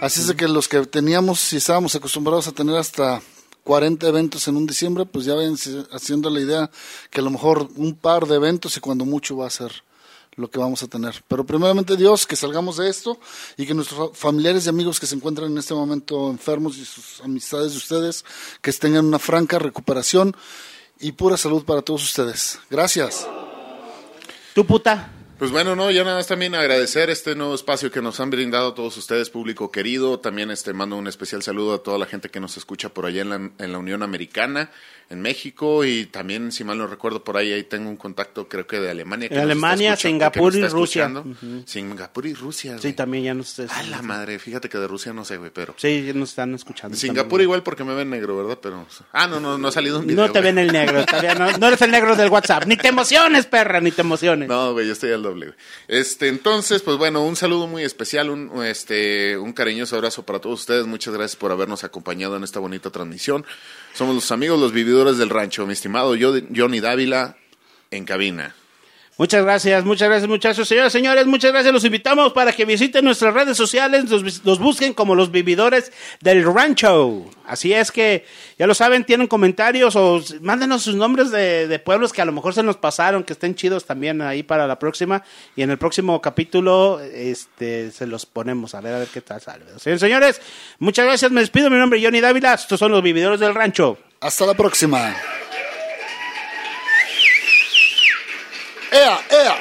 Así es de que los que teníamos, si estábamos acostumbrados a tener hasta 40 eventos en un diciembre, pues ya vayan haciendo la idea que a lo mejor un par de eventos y cuando mucho va a ser lo que vamos a tener. Pero primeramente Dios, que salgamos de esto y que nuestros fa- familiares y amigos que se encuentran en este momento enfermos y sus amistades de ustedes, que tengan una franca recuperación y pura salud para todos ustedes. Gracias. Tu puta. Pues bueno, no, ya nada más también agradecer este nuevo espacio que nos han brindado todos ustedes, público querido. También este mando un especial saludo a toda la gente que nos escucha por allá en la, en la Unión Americana, en México y también, si mal no recuerdo, por ahí, ahí tengo un contacto, creo que de Alemania. que Alemania, Singapur y Rusia. Singapur y Rusia. Sí, también ya nos... A la madre, fíjate que de Rusia no sé, güey, pero... Sí, nos están escuchando. Singapur también. igual porque me ven negro, ¿verdad? Pero... Ah, no, no, no ha salido un video. No te ven el negro, todavía no, no eres el negro del WhatsApp. Ni te emociones, perra, ni te emociones. No, güey, yo estoy al Este, entonces, pues bueno, un saludo muy especial, un, este, un cariñoso abrazo para todos ustedes. Muchas gracias por habernos acompañado en esta bonita transmisión. Somos los amigos, los vividores del rancho. Mi estimado Johnny Dávila, en cabina. Muchas gracias, muchas gracias muchachos. Señoras, señores, muchas gracias. Los invitamos para que visiten nuestras redes sociales, los, los busquen como los vividores del rancho. Así es que, ya lo saben, tienen comentarios o mándenos sus nombres de, de pueblos que a lo mejor se nos pasaron, que estén chidos también ahí para la próxima. Y en el próximo capítulo este, se los ponemos a ver a ver qué tal sale. Señores, señores, muchas gracias. Me despido. Mi nombre es Johnny Dávila. Estos son los vividores del rancho. Hasta la próxima. ¡Ea, ea!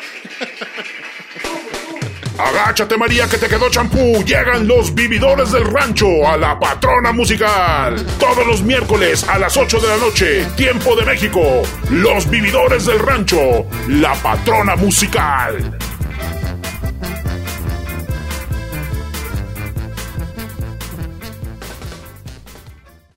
Agáchate María que te quedó champú. Llegan los vividores del rancho a la patrona musical. Todos los miércoles a las 8 de la noche, tiempo de México. Los vividores del rancho, la patrona musical.